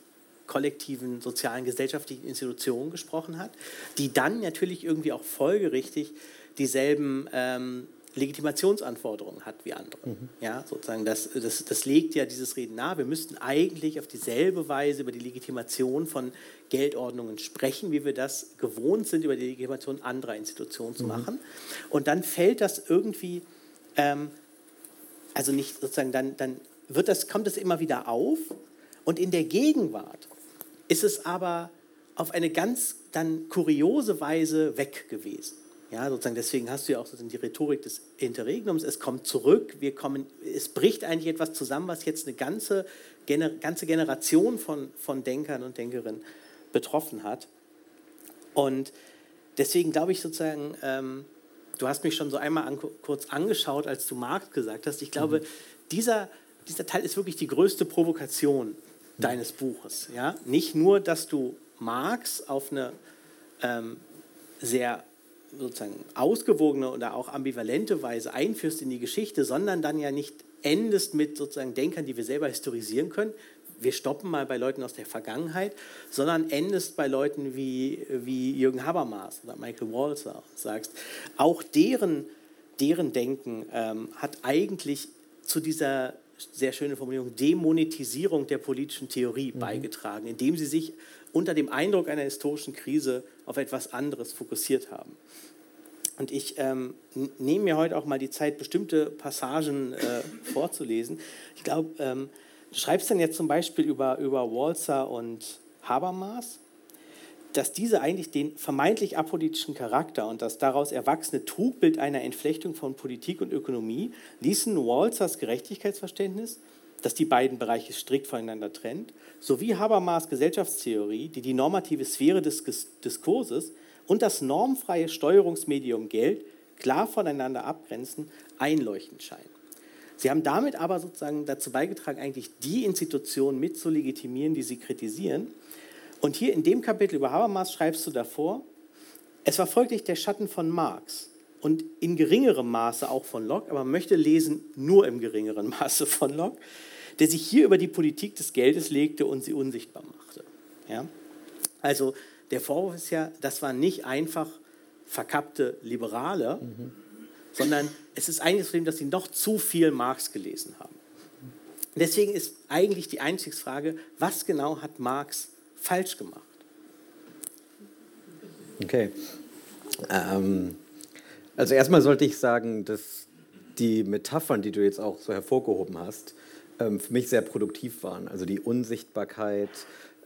kollektiven sozialen gesellschaftlichen Institution gesprochen hat, die dann natürlich irgendwie auch folgerichtig dieselben ähm, Legitimationsanforderungen hat wie andere. Mhm. Ja, sozusagen das, das, das legt ja dieses Reden nahe. Wir müssten eigentlich auf dieselbe Weise über die Legitimation von Geldordnungen sprechen, wie wir das gewohnt sind, über die Legitimation anderer Institutionen zu mhm. machen. Und dann fällt das irgendwie, ähm, also nicht sozusagen, dann, dann wird das, kommt es immer wieder auf. Und in der Gegenwart ist es aber auf eine ganz dann kuriose Weise weg gewesen. Ja, sozusagen deswegen hast du ja auch sozusagen die Rhetorik des Interregnums. Es kommt zurück, wir kommen, es bricht eigentlich etwas zusammen, was jetzt eine ganze, gener, ganze Generation von, von Denkern und Denkerinnen betroffen hat. Und deswegen glaube ich sozusagen, ähm, du hast mich schon so einmal an, kurz angeschaut, als du Markt gesagt hast. Ich glaube, mhm. dieser, dieser Teil ist wirklich die größte Provokation mhm. deines Buches. Ja? Nicht nur, dass du Marx auf eine ähm, sehr sozusagen ausgewogene oder auch ambivalente Weise einführst in die Geschichte, sondern dann ja nicht endest mit sozusagen Denkern, die wir selber historisieren können. Wir stoppen mal bei Leuten aus der Vergangenheit, sondern endest bei Leuten wie, wie Jürgen Habermas oder Michael Walzer und sagst, auch deren, deren Denken ähm, hat eigentlich zu dieser sehr schöne Formulierung Demonetisierung der politischen Theorie mhm. beigetragen, indem sie sich unter dem Eindruck einer historischen Krise auf etwas anderes fokussiert haben. Und ich ähm, nehme mir heute auch mal die Zeit, bestimmte Passagen äh, vorzulesen. Ich glaube, ähm, du schreibst dann jetzt zum Beispiel über, über Walzer und Habermas, dass diese eigentlich den vermeintlich apolitischen Charakter und das daraus erwachsene Trugbild einer Entflechtung von Politik und Ökonomie ließen Walzers Gerechtigkeitsverständnis das die beiden Bereiche strikt voneinander trennt, sowie Habermas Gesellschaftstheorie, die die normative Sphäre des Diskurses und das normfreie Steuerungsmedium Geld klar voneinander abgrenzen, einleuchtend scheinen. Sie haben damit aber sozusagen dazu beigetragen, eigentlich die Institutionen mit zu legitimieren, die sie kritisieren. Und hier in dem Kapitel über Habermas schreibst du davor, es war folglich der Schatten von Marx und in geringerem Maße auch von Locke, aber man möchte lesen nur im geringeren Maße von Locke, der sich hier über die Politik des Geldes legte und sie unsichtbar machte. Ja? Also der Vorwurf ist ja, das waren nicht einfach verkappte Liberale, mhm. sondern es ist eigentlich Problem, dass sie noch zu viel Marx gelesen haben. Deswegen ist eigentlich die Einstiegsfrage, was genau hat Marx falsch gemacht? Okay. Ähm, also erstmal sollte ich sagen, dass die Metaphern, die du jetzt auch so hervorgehoben hast, für mich sehr produktiv waren. Also die Unsichtbarkeit.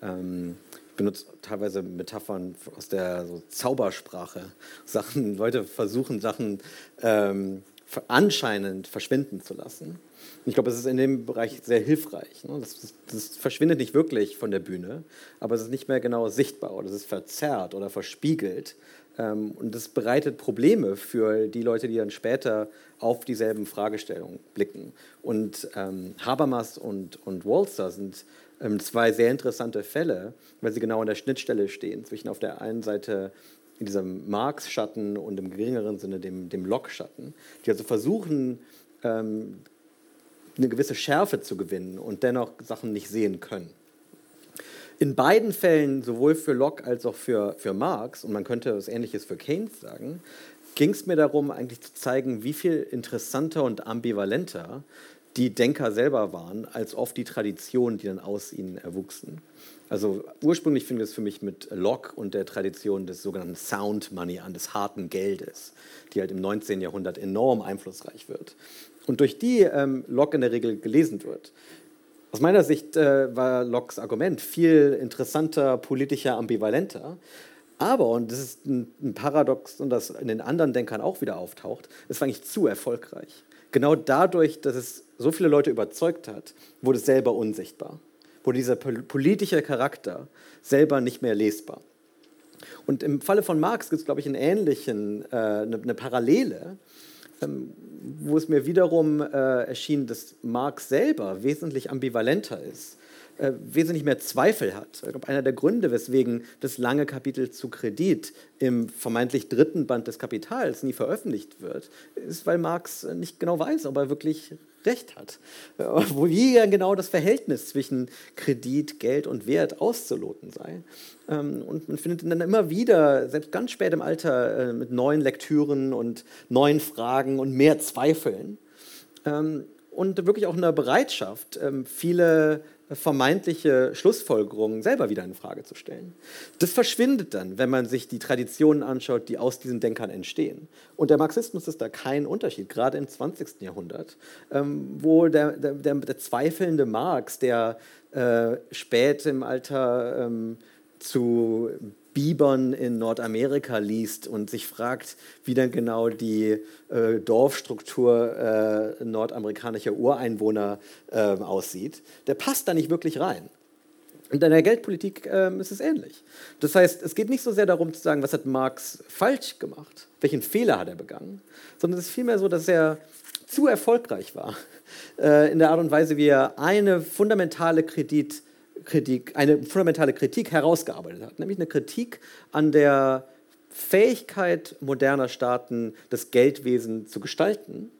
Ähm, ich benutze teilweise Metaphern aus der so Zaubersprache. Sachen, Leute versuchen Sachen ähm, anscheinend verschwinden zu lassen. Ich glaube, es ist in dem Bereich sehr hilfreich. Ne? Das, das, verschwindet nicht wirklich von der Bühne, aber es ist nicht mehr genau sichtbar oder es ist verzerrt oder verspiegelt Ähm, und das bereitet Probleme für die Leute, die dann später auf dieselben Fragestellungen blicken. Und ähm, Habermas und, und Walzer sind ähm, zwei sehr interessante Fälle, weil sie genau an der Schnittstelle stehen zwischen auf der einen Seite in diesem Marx-Schatten und im geringeren Sinne dem, dem Locke-Schatten, die also versuchen, ähm, eine gewisse Schärfe zu gewinnen und dennoch Sachen nicht sehen können. In beiden Fällen, sowohl für Locke als auch für, für Marx, und man könnte etwas Ähnliches für Keynes sagen, ging es mir darum, eigentlich zu zeigen, wie viel interessanter und ambivalenter die Denker selber waren, als oft die Traditionen, die dann aus ihnen erwuchsen. Also ursprünglich fing es für mich mit Locke und der Tradition des sogenannten Sound Money an, des harten Geldes, die halt im 19. Jahrhundert enorm einflussreich wird. Und durch die ähm, Locke in der Regel gelesen wird. Aus meiner Sicht äh, war Lockes Argument viel interessanter, politischer, ambivalenter. Aber, und das ist ein, ein Paradox, und das in den anderen Denkern auch wieder auftaucht, es war eigentlich zu erfolgreich. Genau dadurch, dass es so viele Leute überzeugt hat, wurde es selber unsichtbar. Wurde dieser politische Charakter selber nicht mehr lesbar. Und im Falle von Marx gibt es, glaube ich, einen ähnlichen, äh, eine, eine Parallele, wo es mir wiederum äh, erschien, dass Marx selber wesentlich ambivalenter ist äh, wesentlich mehr Zweifel hat. Ich glaube, einer der Gründe, weswegen das lange Kapitel zu Kredit im vermeintlich dritten Band des Kapitals nie veröffentlicht wird, ist, weil Marx nicht genau weiß, ob er wirklich recht hat. Wo wie genau das Verhältnis zwischen Kredit, Geld und Wert auszuloten sei. Ähm, und man findet ihn dann immer wieder, selbst ganz spät im Alter, äh, mit neuen Lektüren und neuen Fragen und mehr Zweifeln. Ähm, und wirklich auch eine Bereitschaft, ähm, viele vermeintliche Schlussfolgerungen selber wieder in Frage zu stellen. Das verschwindet dann, wenn man sich die Traditionen anschaut, die aus diesen Denkern entstehen. Und der Marxismus ist da kein Unterschied, gerade im 20. Jahrhundert, ähm, wo der, der, der, der, zweifelnde Marx, der äh, spät im Alter ähm, zu Bibern in Nordamerika liest und sich fragt, wie dann genau die äh, Dorfstruktur äh, nordamerikanischer Ureinwohner äh, aussieht, der passt da nicht wirklich rein. Und in der Geldpolitik ähm, ist es ähnlich. Das heißt, es geht nicht so sehr darum zu sagen, was hat Marx falsch gemacht, welchen Fehler hat er begangen, sondern es ist vielmehr so, dass er zu erfolgreich war äh, in der Art und Weise, wie er eine fundamentale Kredit Kritik, eine fundamentale Kritik herausgearbeitet hat, nämlich eine Kritik an der Fähigkeit moderner Staaten, das Geldwesen zu gestalten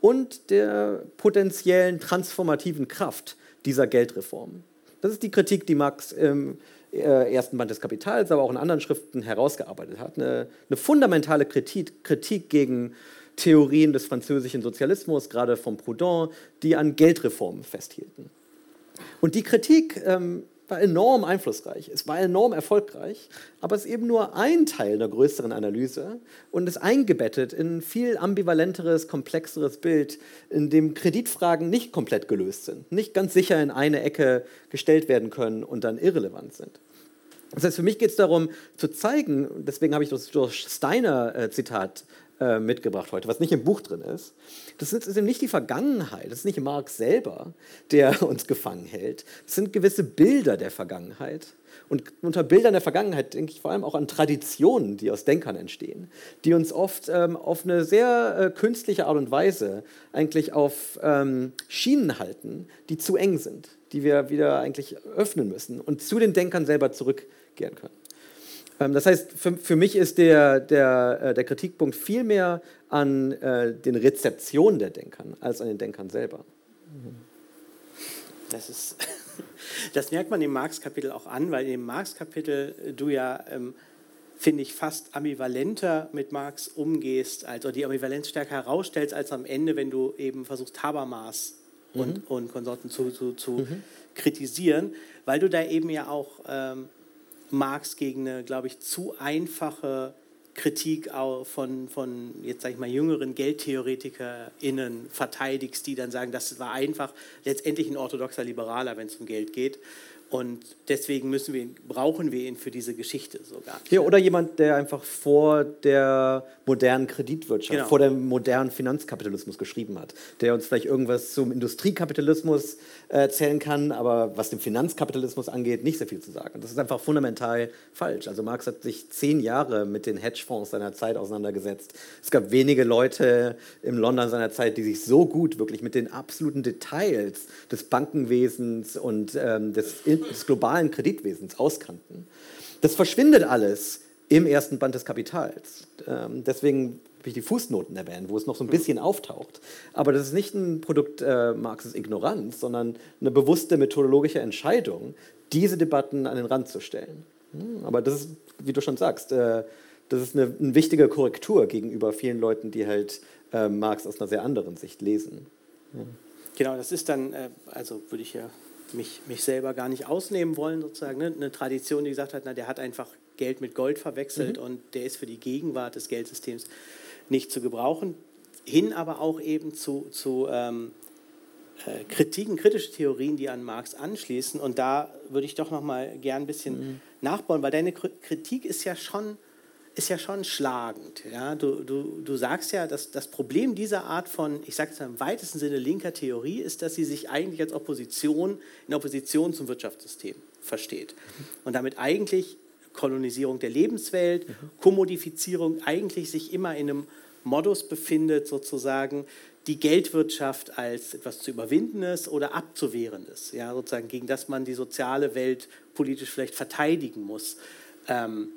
und der potenziellen transformativen Kraft dieser Geldreform. Das ist die Kritik, die Marx im äh, ersten Band des Kapitals, aber auch in anderen Schriften herausgearbeitet hat. Eine, eine fundamentale Kritik, Kritik gegen Theorien des französischen Sozialismus, gerade von Proudhon, die an Geldreformen festhielten. Und die Kritik ähm, war enorm einflussreich, es war enorm erfolgreich, aber es ist eben nur ein Teil der größeren Analyse und ist eingebettet in ein viel ambivalenteres, komplexeres Bild, in dem Kreditfragen nicht komplett gelöst sind, nicht ganz sicher in eine Ecke gestellt werden können und dann irrelevant sind. Das heißt, für mich geht es darum zu zeigen, deswegen habe ich das durch Steiner-Zitat äh, mitgebracht heute, was nicht im Buch drin ist. Das ist eben nicht die Vergangenheit, das ist nicht Marx selber, der uns gefangen hält. Das sind gewisse Bilder der Vergangenheit. Und unter Bildern der Vergangenheit denke ich vor allem auch an Traditionen, die aus Denkern entstehen, die uns oft ähm, auf eine sehr äh, künstliche Art und Weise eigentlich auf ähm, Schienen halten, die zu eng sind, die wir wieder eigentlich öffnen müssen und zu den Denkern selber zurückkehren können. Ähm, das heißt, für, für mich ist der, der, äh, der Kritikpunkt viel mehr an äh, den Rezeptionen der Denkern als an den Denkern selber. Das, ist, das merkt man im Marx-Kapitel auch an, weil im Marx-Kapitel äh, du ja, ähm, finde ich, fast ambivalenter mit Marx umgehst, also die Ambivalenz stärker herausstellst, als am Ende, wenn du eben versuchst, Habermas und, mhm. und Konsorten zu, zu, zu mhm. kritisieren, weil du da eben ja auch ähm, Marx gegen eine, glaube ich, zu einfache Kritik von, von jetzt sage ich mal, jüngeren GeldtheoretikerInnen verteidigst, die dann sagen, das war einfach letztendlich ein orthodoxer Liberaler, wenn es um Geld geht. Und deswegen müssen wir ihn, brauchen wir ihn für diese Geschichte sogar. Ja, oder jemand, der einfach vor der modernen Kreditwirtschaft, genau. vor dem modernen Finanzkapitalismus geschrieben hat, der uns vielleicht irgendwas zum Industriekapitalismus erzählen kann, aber was den Finanzkapitalismus angeht, nicht sehr viel zu sagen. Das ist einfach fundamental falsch. Also Marx hat sich zehn Jahre mit den Hedgefonds seiner Zeit auseinandergesetzt. Es gab wenige Leute im London seiner Zeit, die sich so gut wirklich mit den absoluten Details des Bankenwesens und ähm, des des globalen Kreditwesens auskannten. Das verschwindet alles im ersten Band des Kapitals. Ähm, deswegen habe ich die Fußnoten erwähnt, wo es noch so ein bisschen auftaucht. Aber das ist nicht ein Produkt äh, Marxes Ignoranz, sondern eine bewusste methodologische Entscheidung, diese Debatten an den Rand zu stellen. Hm, aber das ist, wie du schon sagst, äh, das ist eine, eine, wichtige Korrektur gegenüber vielen Leuten, die halt äh, Marx aus einer sehr anderen Sicht lesen. Ja. Genau, das ist dann, äh, also würde ich ja mich, mich selber gar nicht ausnehmen wollen, sozusagen. Ne? Eine Tradition, die gesagt hat, na, der hat einfach Geld mit Gold verwechselt mhm. und der ist für die Gegenwart des Geldsystems nicht zu gebrauchen. Hin aber auch eben zu, zu ähm, äh, Kritiken, kritische Theorien, die an Marx anschließen. Und da würde ich doch noch mal gern ein bisschen mhm. nachbauen, weil deine Kritik ist ja schon ist ja schon schlagend. Ja? Du, du, du sagst ja, dass das Problem dieser Art von, ich sage es im weitesten Sinne linker Theorie, ist, dass sie sich eigentlich als Opposition, in Opposition zum Wirtschaftssystem versteht. Und damit eigentlich Kolonisierung der Lebenswelt, Kommodifizierung eigentlich sich immer in einem Modus befindet, sozusagen die Geldwirtschaft als etwas zu überwindendes oder abzuwehrendes, ja, sozusagen gegen das man die soziale Welt politisch vielleicht verteidigen muss. Ähm,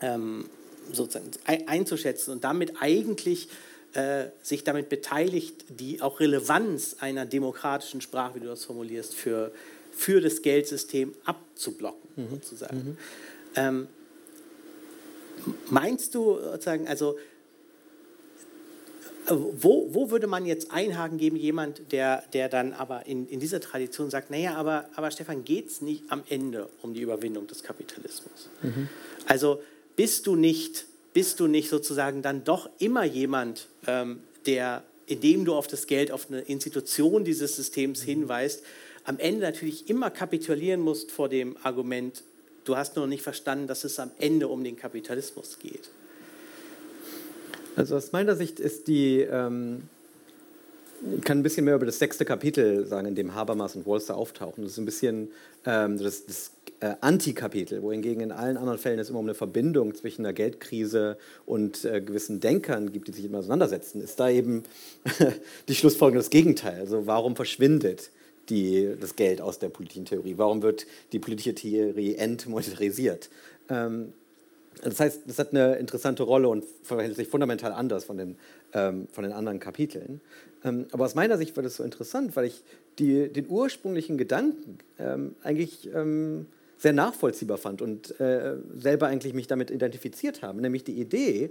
ähm, sozusagen einzuschätzen und damit eigentlich äh, sich damit beteiligt, die auch Relevanz einer demokratischen Sprache, wie du das formulierst, für, für das Geldsystem abzublocken, mhm. sozusagen. Mhm. Ähm, meinst du sozusagen, also wo, wo würde man jetzt Einhaken geben, jemand, der, der dann aber in, in dieser Tradition sagt, naja, aber, aber Stefan, geht es nicht am Ende um die Überwindung des Kapitalismus? Mhm. Also bist du nicht, bist du nicht sozusagen dann doch immer jemand, ähm, der, indem du auf das Geld, auf eine Institution dieses Systems hinweist, am Ende natürlich immer kapitulieren musst vor dem Argument, du hast noch nicht verstanden, dass es am Ende um den Kapitalismus geht. Also aus meiner Sicht ist die, ähm, ich kann ein bisschen mehr über das sechste Kapitel sagen, in dem Habermas und Wolster auftauchen. Das ist ein bisschen ähm, das, das äh, Antikapitel, wohingegen in allen anderen Fällen es immer um eine Verbindung zwischen einer Geldkrise und äh, gewissen Denkern gibt, die sich immer auseinandersetzen, ist da eben die Schlussfolgerung das Gegenteil. Also warum verschwindet die, das Geld aus der politischen Theorie? Warum wird die politische Theorie entmonetarisiert? Ähm, das heißt, das hat eine interessante Rolle und verhält sich fundamental anders von den, ähm, von den anderen Kapiteln. Ähm, aber aus meiner Sicht war das so interessant, weil ich die, den ursprünglichen Gedanken ähm, eigentlich ähm, sehr nachvollziehbar fand und äh, selber eigentlich mich damit identifiziert habe, nämlich die Idee,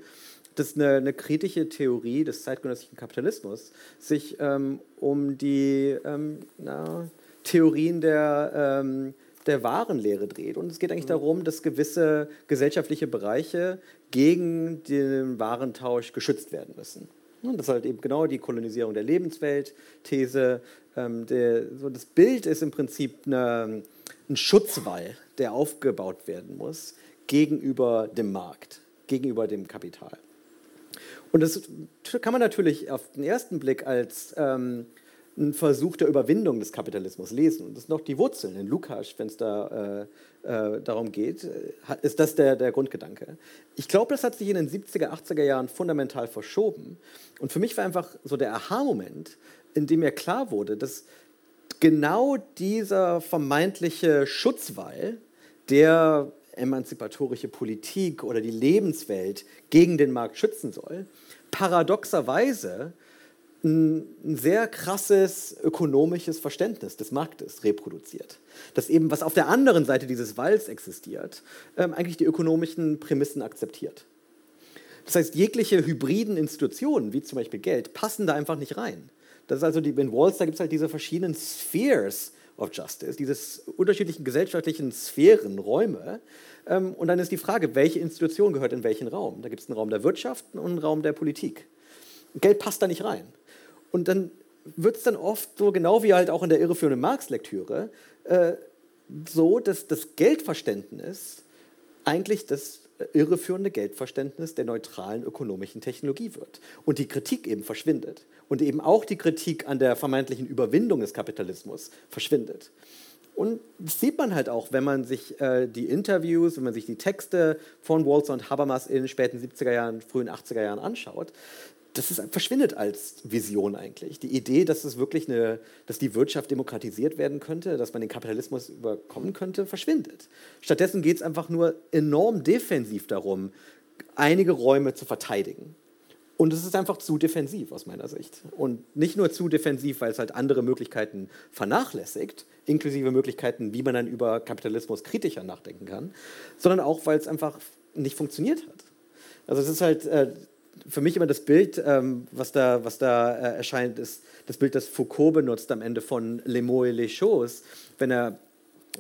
dass eine, eine kritische Theorie des zeitgenössischen Kapitalismus sich ähm, um die ähm, na, Theorien der, ähm, der Warenlehre dreht. Und es geht eigentlich mhm. darum, dass gewisse gesellschaftliche Bereiche gegen den Warentausch geschützt werden müssen. Und das ist halt eben genau die Kolonisierung der Lebenswelt-These. Ähm, so das Bild ist im Prinzip eine ein Schutzwall, der aufgebaut werden muss gegenüber dem Markt, gegenüber dem Kapital. Und das kann man natürlich auf den ersten Blick als ähm, einen Versuch der Überwindung des Kapitalismus lesen. Und das sind noch die Wurzeln. In Lukas, wenn es da äh, äh, darum geht, äh, ist das der, der Grundgedanke. Ich glaube, das hat sich in den 70er, 80er Jahren fundamental verschoben. Und für mich war einfach so der Aha-Moment, in dem mir klar wurde, dass genau dieser vermeintliche Schutzwall, der emanzipatorische Politik oder die Lebenswelt gegen den Markt schützen soll, paradoxerweise ein, sehr krasses ökonomisches Verständnis des Marktes reproduziert. Das eben, was auf der anderen Seite dieses Walls existiert, ähm, eigentlich die ökonomischen Prämissen akzeptiert. Das heißt, jegliche hybriden Institutionen, wie zum Beispiel Geld, passen da einfach nicht rein. Das ist also die, in Walls, da gibt es halt diese verschiedenen Spheres of Justice, diese unterschiedlichen gesellschaftlichen Sphären, Räume. Ähm, und dann ist die Frage, welche Institution gehört in welchen Raum? Da gibt es einen Raum der Wirtschaft und einen Raum der Politik. Geld passt da nicht rein. Und dann wird es dann oft so, genau wie halt auch in der irreführenden Marx-Lektüre, äh, so, dass das Geldverständnis eigentlich das irreführende Geldverständnis der neutralen ökonomischen Technologie wird und die Kritik eben verschwindet und eben auch die Kritik an der vermeintlichen Überwindung des Kapitalismus verschwindet. Und das sieht man halt auch, wenn man sich äh, die Interviews, wenn man sich die Texte von Walzer und Habermas in den späten 70er Jahren, frühen 80er Jahren anschaut, das ist, verschwindet als Vision eigentlich. Die Idee, dass es wirklich eine, dass die Wirtschaft demokratisiert werden könnte, dass man den Kapitalismus überkommen könnte, verschwindet. Stattdessen geht es einfach nur enorm defensiv darum, einige Räume zu verteidigen. Und es ist einfach zu defensiv aus meiner Sicht. Und nicht nur zu defensiv, weil es halt andere Möglichkeiten vernachlässigt, inklusive Möglichkeiten, wie man dann über Kapitalismus kritischer nachdenken kann, sondern auch, weil es einfach nicht funktioniert hat. Also es ist halt, äh, für mich immer das Bild, ähm, was da, was da äh, erscheint, ist das Bild, das Foucault benutzt am Ende von Les mots et les choses, wenn er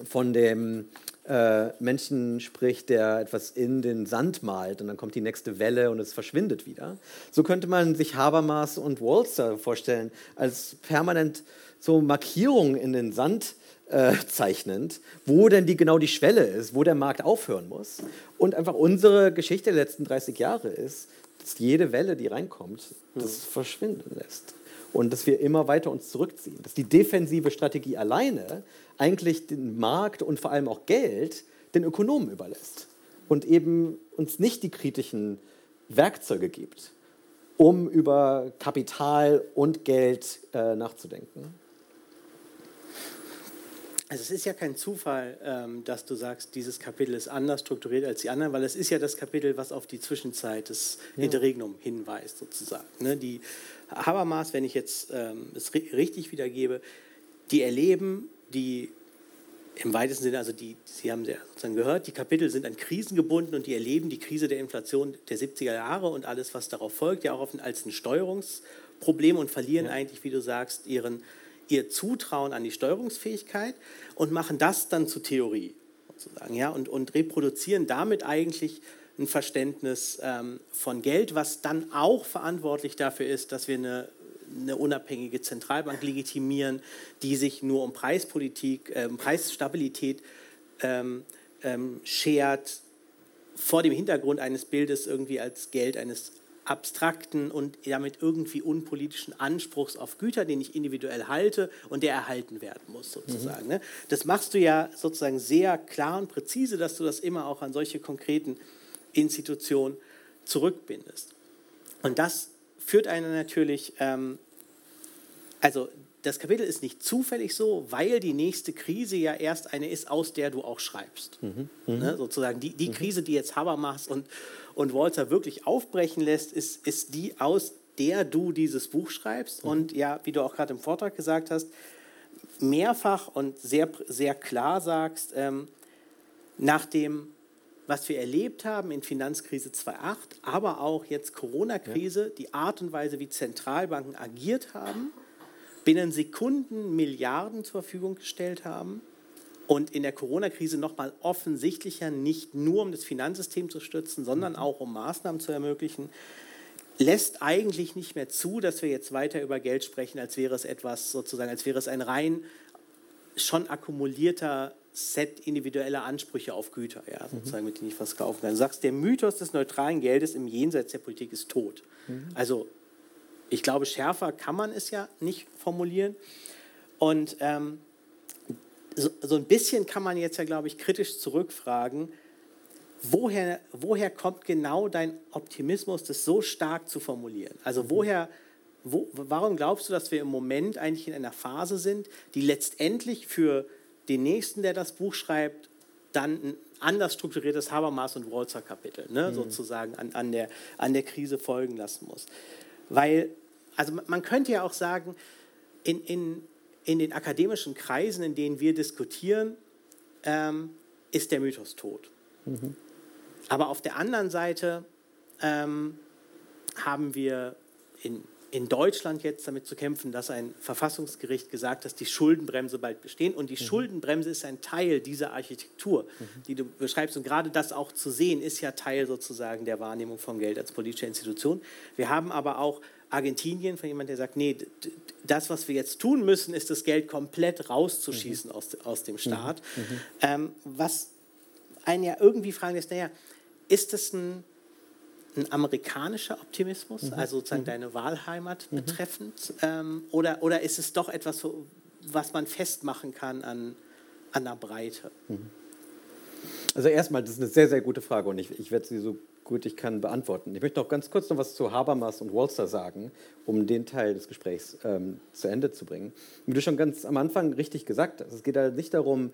von dem äh, Menschen spricht, der etwas in den Sand malt und dann kommt die nächste Welle und es verschwindet wieder. So könnte man sich Habermas und Walzer vorstellen, als permanent so Markierungen in den Sand äh, zeichnend, wo denn die, genau die Schwelle ist, wo der Markt aufhören muss. Und einfach unsere Geschichte der letzten 30 Jahre ist, dass jede Welle, die reinkommt, das verschwinden lässt. Und dass wir immer weiter uns zurückziehen. Dass die defensive Strategie alleine eigentlich den Markt und vor allem auch Geld den Ökonomen überlässt. Und eben uns nicht die kritischen Werkzeuge gibt, um über Kapital und Geld äh, nachzudenken. Also es ist ja kein Zufall, ähm, dass du sagst, dieses Kapitel ist anders strukturiert als die anderen, weil es ist ja das Kapitel, was auf die Zwischenzeit des ja. Interregnum hinweist, sozusagen. Ne? Die Habermas, wenn ich jetzt ähm, es richtig wiedergebe, die erleben die im weitesten Sinne, also die, Sie haben ja sozusagen gehört, die Kapitel sind an Krisen gebunden und die erleben die Krise der Inflation der 70er Jahre und alles, was darauf folgt, ja auch als ein Steuerungsproblem und verlieren ja. eigentlich, wie du sagst, ihren ihr Zutrauen an die Steuerungsfähigkeit und machen das dann zu Theorie sozusagen, ja, und, und reproduzieren damit eigentlich ein Verständnis ähm, von Geld, was dann auch verantwortlich dafür ist, dass wir eine, eine unabhängige Zentralbank legitimieren, die sich nur um Preispolitik, äh, Preisstabilität ähm, ähm, schert, vor dem Hintergrund eines Bildes irgendwie als Geld eines abstrakten und damit irgendwie unpolitischen Anspruchs auf Güter, den ich individuell halte und der erhalten werden muss, sozusagen. Mhm. Ne? Das machst du ja sozusagen sehr klar und präzise, dass du das immer auch an solche konkreten Institutionen zurückbindest. Und das führt einen natürlich, ähm, also das Kapitel ist nicht zufällig so, weil die nächste Krise ja erst eine ist, aus der du auch schreibst. Mhm. Mhm. Ne? Sozusagen die, die mhm. Krise, die jetzt Habermas und, und Walter wirklich aufbrechen lässt, ist, ist die, aus der du dieses Buch schreibst. Mhm. Und ja, wie du auch gerade im Vortrag gesagt hast, mehrfach und sehr, sehr klar sagst, ähm, nach dem, was wir erlebt haben in Finanzkrise 2.8, aber auch jetzt Corona-Krise, die Art und Weise, wie Zentralbanken agiert haben, binnen Sekunden Milliarden zur Verfügung gestellt haben, und in der Corona-Krise nochmal offensichtlicher, nicht nur um das Finanzsystem zu stützen, sondern mhm. auch um Maßnahmen zu ermöglichen, lässt eigentlich nicht mehr zu, dass wir jetzt weiter über Geld sprechen, als wäre es etwas sozusagen, als wäre es ein rein schon akkumulierter Set individueller Ansprüche auf Güter, ja, sozusagen, mit denen ich was kaufen kann. Du sagst, der Mythos des neutralen Geldes im Jenseits der Politik ist tot. Mhm. Also ich glaube, schärfer kann man es ja nicht formulieren. Und ähm, so, so ein bisschen kann man jetzt ja, glaube ich, kritisch zurückfragen, woher, woher kommt genau dein Optimismus, das so stark zu formulieren? Also mhm. woher, wo, warum glaubst du, dass wir im Moment eigentlich in einer Phase sind, die letztendlich für den Nächsten, der das Buch schreibt, dann ein anders strukturiertes Habermas und Walzer Kapitel ne, mhm. sozusagen an, an, der, an der Krise folgen lassen muss? Weil, also man könnte ja auch sagen, in, in, in den akademischen Kreisen, in denen wir diskutieren, ähm, ist der Mythos tot. Mhm. Aber auf der anderen Seite ähm, haben wir in, in Deutschland jetzt damit zu kämpfen, dass ein Verfassungsgericht gesagt hat, dass die Schuldenbremse bald bestehen. Und die mhm. Schuldenbremse ist ein Teil dieser Architektur, mhm. die du beschreibst. Und gerade das auch zu sehen, ist ja Teil sozusagen der Wahrnehmung von Geld als politische Institution. Wir haben aber auch Argentinien, von jemandem, der sagt, nee, das, was wir jetzt tun müssen, ist das Geld komplett rauszuschießen mhm. aus, aus dem Staat. Mhm. mhm. Ähm, was einen ja irgendwie fragen lässt, naja, ist das ein, ein amerikanischer Optimismus, mhm. also sozusagen mhm. deine Wahlheimat mhm. betreffend, ähm, oder, oder ist es doch etwas, was man festmachen kann an, an der Breite? Also erstmal, das ist eine sehr, sehr gute Frage und ich, ich werde sie so gut ich kann beantworten. Ich möchte noch ganz kurz noch was zu Habermas und Walster sagen, um den Teil des Gesprächs ähm, zu Ende zu bringen. Wie du schon ganz am Anfang richtig gesagt hast, es geht halt nicht darum,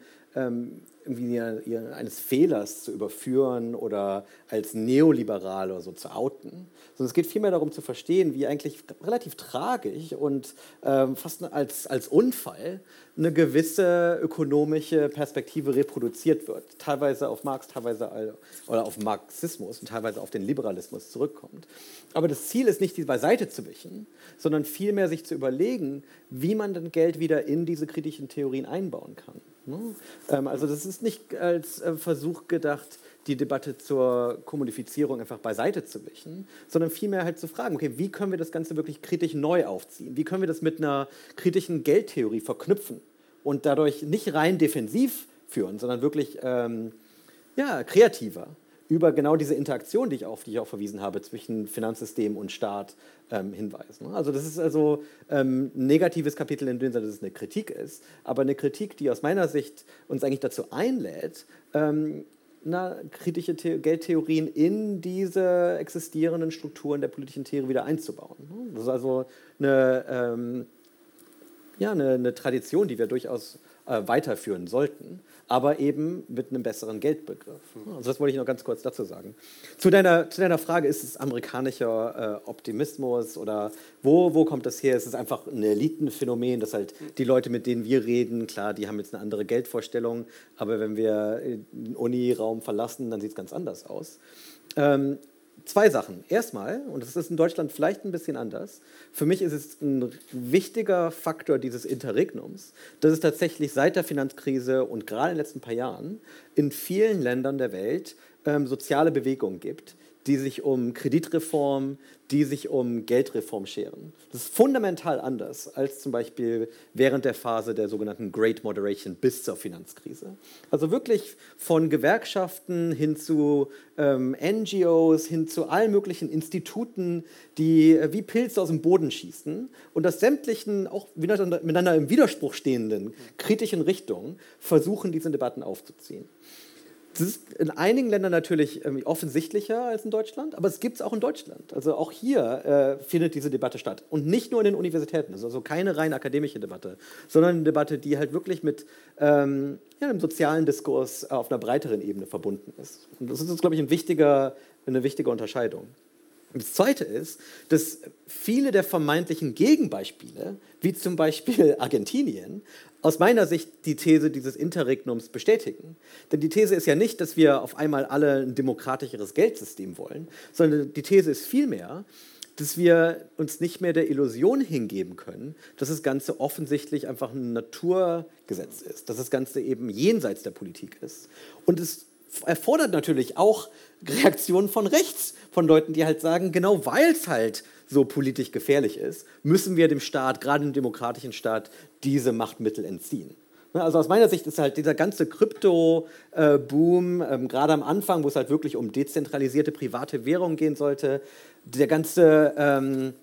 irgendwie eines Fehlers zu überführen oder als neoliberal oder so zu outen, sondern es geht vielmehr darum zu verstehen, wie eigentlich relativ tragisch und ähm, fast als, als Unfall eine gewisse ökonomische Perspektive reproduziert wird, teilweise auf Marx, teilweise oder auf Marxismus und teilweise auf den Liberalismus zurückkommt. Aber das Ziel ist nicht, die beiseite zu wischen, sondern vielmehr sich zu überlegen, wie man dann Geld wieder in diese kritischen Theorien einbauen kann. Ne? Ähm, also das ist nicht als äh, Versuch gedacht, die Debatte zur Kommodifizierung einfach beiseite zu wischen, sondern vielmehr halt zu fragen, okay, wie können wir das Ganze wirklich kritisch neu aufziehen? Wie können wir das mit einer kritischen Geldtheorie verknüpfen und dadurch nicht rein defensiv führen, sondern wirklich ähm, ja, kreativer über genau diese Interaktion, die ich auf die ich auch verwiesen habe, zwischen Finanzsystem und Staat ähm, hinweisen. Also das ist also ähm, ein negatives Kapitel in dem Sinne, dass es eine Kritik ist, aber eine Kritik, die aus meiner Sicht uns eigentlich dazu einlädt, ähm, na, kritische The Geldtheorien in diese existierenden Strukturen der politischen Theorie wieder einzubauen. Das ist also eine, ähm, ja, eine, eine Tradition, die wir durchaus äh, weiterführen sollten aber eben mit einem besseren Geldbegriff. Also das wollte ich noch ganz kurz dazu sagen. Zu deiner, zu deiner Frage, ist es amerikanischer äh, Optimismus oder wo, wo kommt das her? Ist es einfach ein Elitenphänomen, dass halt die Leute, mit denen wir reden, klar, die haben jetzt eine andere Geldvorstellung, aber wenn wir den Uniraum verlassen, dann sieht es ganz anders aus. Ähm, zwei Sachen. Erstmal, und das ist in Deutschland vielleicht ein bisschen anders, für mich ist es ein wichtiger Faktor dieses Interregnums, dass es tatsächlich seit der Finanzkrise und gerade in den letzten paar Jahren in vielen Ländern der Welt ähm, soziale Bewegungen gibt, die sich um Kreditreform, die sich um Geldreform scheren. Das ist fundamental anders als zum Beispiel während der Phase der sogenannten Great Moderation bis zur Finanzkrise. Also wirklich von Gewerkschaften hin zu ähm, NGOs, hin zu allen möglichen Instituten, die äh, wie Pilze aus dem Boden schießen und aus sämtlichen, auch miteinander im Widerspruch stehenden kritischen Richtungen versuchen, diese Debatten aufzuziehen. Das ist in einigen Ländern natürlich offensichtlicher als in Deutschland, aber es gibt es auch in Deutschland. Also auch hier äh, findet diese Debatte statt. Und nicht nur in den Universitäten. Also keine rein akademische Debatte, sondern eine Debatte, die halt wirklich mit ähm, ja, einem sozialen Diskurs auf einer breiteren Ebene verbunden ist. Und das ist, glaube ich, ein wichtiger, eine wichtige Unterscheidung. Das Zweite ist, dass viele der vermeintlichen Gegenbeispiele, wie zum Beispiel Argentinien, aus meiner Sicht die These dieses Interregnums bestätigen. Denn die These ist ja nicht, dass wir auf einmal alle ein demokratischeres Geldsystem wollen, sondern die These ist vielmehr, dass wir uns nicht mehr der Illusion hingeben können, dass das Ganze offensichtlich einfach ein Naturgesetz ist, dass das Ganze eben jenseits der Politik ist. Und es erfordert natürlich auch Reaktionen von rechts, von Leuten, die halt sagen, genau weil es halt so politisch gefährlich ist, müssen wir dem Staat, gerade im demokratischen Staat, diese Machtmittel entziehen. Ne, also aus meiner Sicht ist halt dieser ganze Krypto-Boom, ähm, gerade am Anfang, wo es halt wirklich um dezentralisierte private Währungen gehen sollte, der ganze, ähm,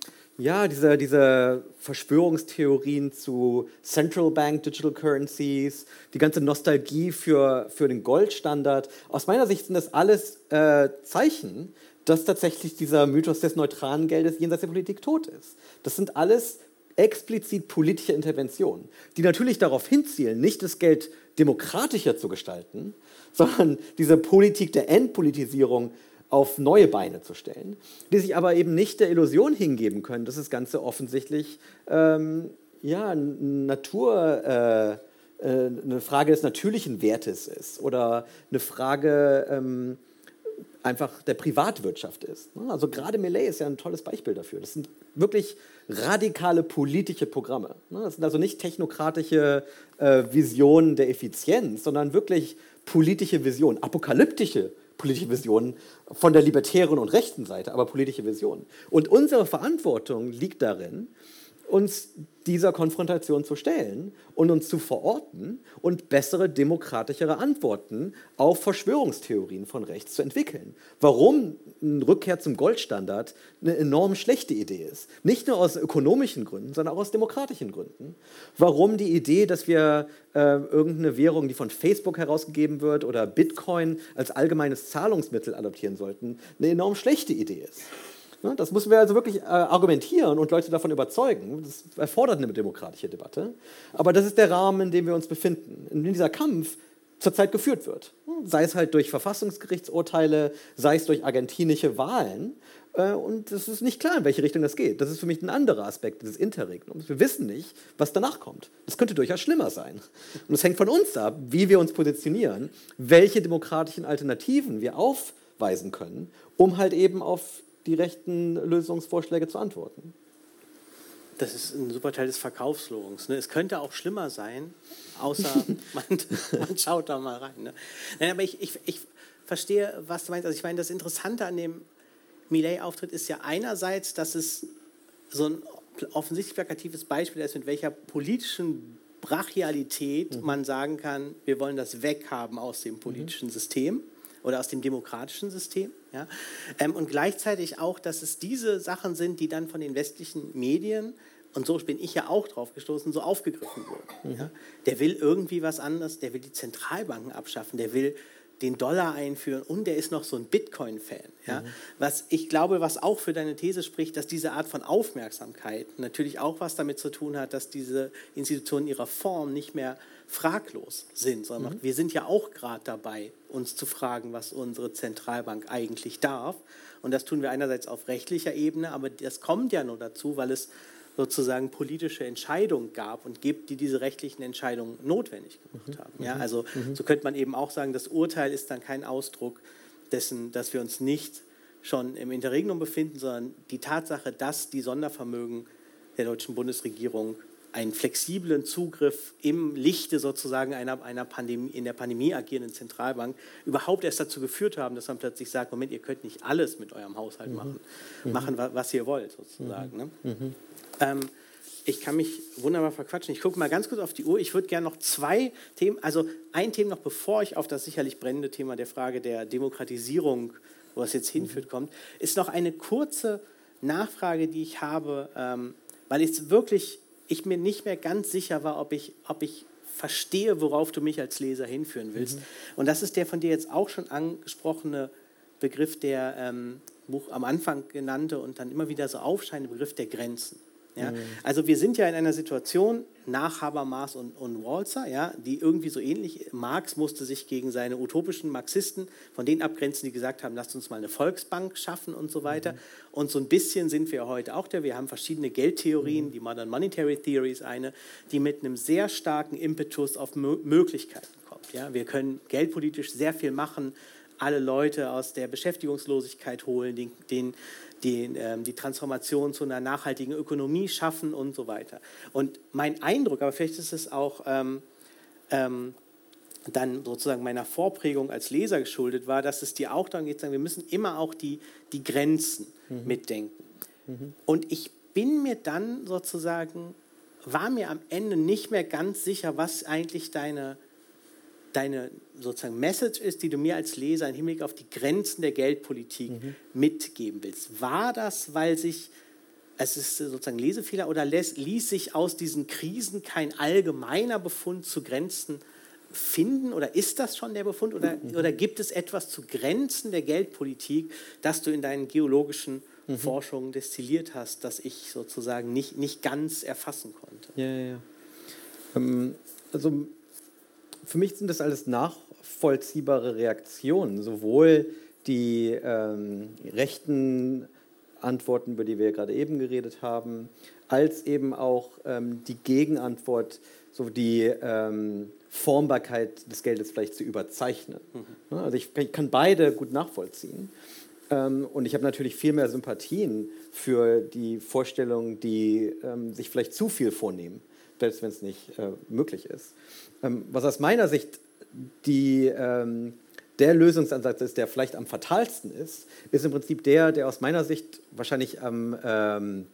ja, diese, diese Verschwörungstheorien zu Central Bank Digital Currencies, die ganze Nostalgie für, für den Goldstandard, aus meiner Sicht sind das alles äh, Zeichen, dass tatsächlich dieser Mythos des neutralen Geldes jenseits der Politik tot ist. Das sind alles explizit politische Interventionen, die natürlich darauf hinzielen, nicht das Geld demokratischer zu gestalten, sondern diese Politik der Entpolitisierung auf neue Beine zu stellen, die sich aber eben nicht der Illusion hingeben können, dass das Ganze offensichtlich ähm, ja, Natur, äh, äh, eine Frage des natürlichen Wertes ist oder eine Frage ähm, einfach der Privatwirtschaft ist. Ne? Also gerade Millet ist ja ein tolles Beispiel dafür. Das sind wirklich radikale politische Programme. Ne? Das sind also nicht technokratische äh, Visionen der Effizienz, sondern wirklich politische Visionen, apokalyptische politische Visionen von der libertären und rechten Seite, aber politische Visionen. Und unsere Verantwortung liegt darin, uns dieser Konfrontation zu stellen und uns zu verorten und bessere, demokratischere Antworten auf Verschwörungstheorien von rechts zu entwickeln. Warum eine Rückkehr zum Goldstandard eine enorm schlechte Idee ist. Nicht nur aus ökonomischen Gründen, sondern auch aus demokratischen Gründen. Warum die Idee, dass wir äh, irgendeine Währung, die von Facebook herausgegeben wird, oder Bitcoin als allgemeines Zahlungsmittel adoptieren sollten, eine enorm schlechte Idee ist. Ne, das müssen wir also wirklich äh, argumentieren und Leute davon überzeugen. Das erfordert eine demokratische Debatte. Aber das ist der Rahmen, in dem wir uns befinden. In dem dieser Kampf zurzeit geführt wird. Sei es halt durch Verfassungsgerichtsurteile, sei es durch argentinische Wahlen. Äh, und es ist nicht klar, in welche Richtung das geht. Das ist für mich ein anderer Aspekt des Interregnums. Wir wissen nicht, was danach kommt. Das könnte durchaus schlimmer sein. Und es hängt von uns ab, wie wir uns positionieren, welche demokratischen Alternativen wir aufweisen können, um halt eben auf die rechten Lösungsvorschläge zu antworten. Das ist ein super Teil des Verkaufslogans. Ne? Es könnte auch schlimmer sein, außer man, man, schaut da mal rein. Ne? Nein, aber ich, ich, ich verstehe, was du meinst. Also ich meine, das Interessante an dem Millet-Auftritt ist ja einerseits, dass es so ein offensichtlich plakatives Beispiel ist, mit welcher politischen Brachialität mhm. man sagen kann, wir wollen das weghaben aus dem politischen mhm. System oder aus dem demokratischen System. Ja? Ähm, und gleichzeitig auch, dass es diese Sachen sind, die dann von den westlichen Medien, und so bin ich ja auch drauf gestoßen, so aufgegriffen wurden. Mhm. Ja? Der will irgendwie was anderes, der will die Zentralbanken abschaffen, der will den Dollar einführen und der ist noch so ein Bitcoin-Fan. Ja? Mhm. Was ich glaube, was auch für deine These spricht, dass diese Art von Aufmerksamkeit natürlich auch was damit zu tun hat, dass diese Institutionen ihrer Form nicht mehr fraglos sind, sondern mhm. wir sind ja auch gerade dabei, uns zu fragen, was unsere Zentralbank eigentlich darf. Und das tun wir einerseits auf rechtlicher Ebene, aber das kommt ja nur dazu, weil es sozusagen politische Entscheidungen gab und gibt, die diese rechtlichen Entscheidungen notwendig gemacht mhm. haben. Ja, mhm. also mhm. so könnte man eben auch sagen, das Urteil ist dann kein Ausdruck dessen, dass wir uns nicht schon im Interregnum befinden, sondern die Tatsache, dass die Sondervermögen der deutschen Bundesregierung einen flexiblen Zugriff im Lichte sozusagen einer, einer Pandemie, in der Pandemie agierenden Zentralbank überhaupt erst dazu geführt haben, dass man plötzlich sagt, Moment, ihr könnt nicht alles mit eurem Haushalt mhm. machen, mhm. machen, was ihr wollt sozusagen. Ne? Mhm. Ne? Ähm, ich kann mich wunderbar verquatschen. Ich gucke mal ganz kurz auf die Uhr. Ich würde gerne noch zwei Themen, also ein Thema noch, bevor ich auf das sicherlich brennende Thema der Frage der Demokratisierung, wo es jetzt hinführt, mhm. kommt, ist noch eine kurze Nachfrage, die ich habe, ähm, weil es wirklich ich mir nicht mehr ganz sicher war, ob ich, ob ich verstehe, worauf du mich als Leser hinführen willst. Mhm. Und das ist der von dir jetzt auch schon angesprochene Begriff, der ähm, Buch am Anfang genannte und dann immer wieder so aufscheinende Begriff der Grenzen. Ja? Mhm. Also wir sind ja in einer Situation nach Habermas und, und Walzer, ja, die irgendwie so ähnlich, Marx musste sich gegen seine utopischen Marxisten von denen abgrenzen, die gesagt haben, lasst uns mal eine Volksbank schaffen und so weiter. Mhm. Und so ein bisschen sind wir heute auch da. Wir haben verschiedene Geldtheorien, mhm. die Modern Monetary Theory ist eine, die mit einem sehr starken Impetus auf Mö Möglichkeiten kommt. Ja? Wir können geldpolitisch sehr viel machen, alle Leute aus der Beschäftigungslosigkeit holen, den, den die, ähm, die Transformation zu einer nachhaltigen Ökonomie schaffen und so weiter. Und mein Eindruck, aber vielleicht ist es auch ähm, ähm, dann sozusagen meiner Vorprägung als Leser geschuldet war, dass es dir auch darum geht, sagen, wir müssen immer auch die, die Grenzen mhm. mitdenken. Mhm. Und ich bin mir dann sozusagen, war mir am Ende nicht mehr ganz sicher, was eigentlich deine deine sozusagen Message ist, die du mir als Leser im Hinblick auf die Grenzen der Geldpolitik mhm. mitgeben willst. War das, weil sich, es ist sozusagen Lesefehler, oder ließ, ließ sich aus diesen Krisen kein allgemeiner Befund zu Grenzen finden? Oder ist das schon der Befund? Oder, mhm. oder gibt es etwas zu Grenzen der Geldpolitik, das du in deinen geologischen mhm. Forschungen destilliert hast, das ich sozusagen nicht, nicht ganz erfassen konnte? Ja, ja, ja. Ähm, also für mich sind das alles nachvollziehbare Reaktionen, sowohl die ähm, rechten Antworten, über die wir gerade eben geredet haben, als eben auch ähm, die Gegenantwort, so die ähm, Formbarkeit des Geldes vielleicht zu überzeichnen. Mhm. Also ich, ich, kann beide gut nachvollziehen. Ähm, und ich habe natürlich viel mehr Sympathien für die Vorstellungen, die ähm, sich vielleicht zu viel vornehmen selbst wenn es nicht äh, möglich ist. Ähm, was aus meiner Sicht die, ähm, der Lösungsansatz ist, der vielleicht am fatalsten ist, ist im Prinzip der, der aus meiner Sicht wahrscheinlich am ähm,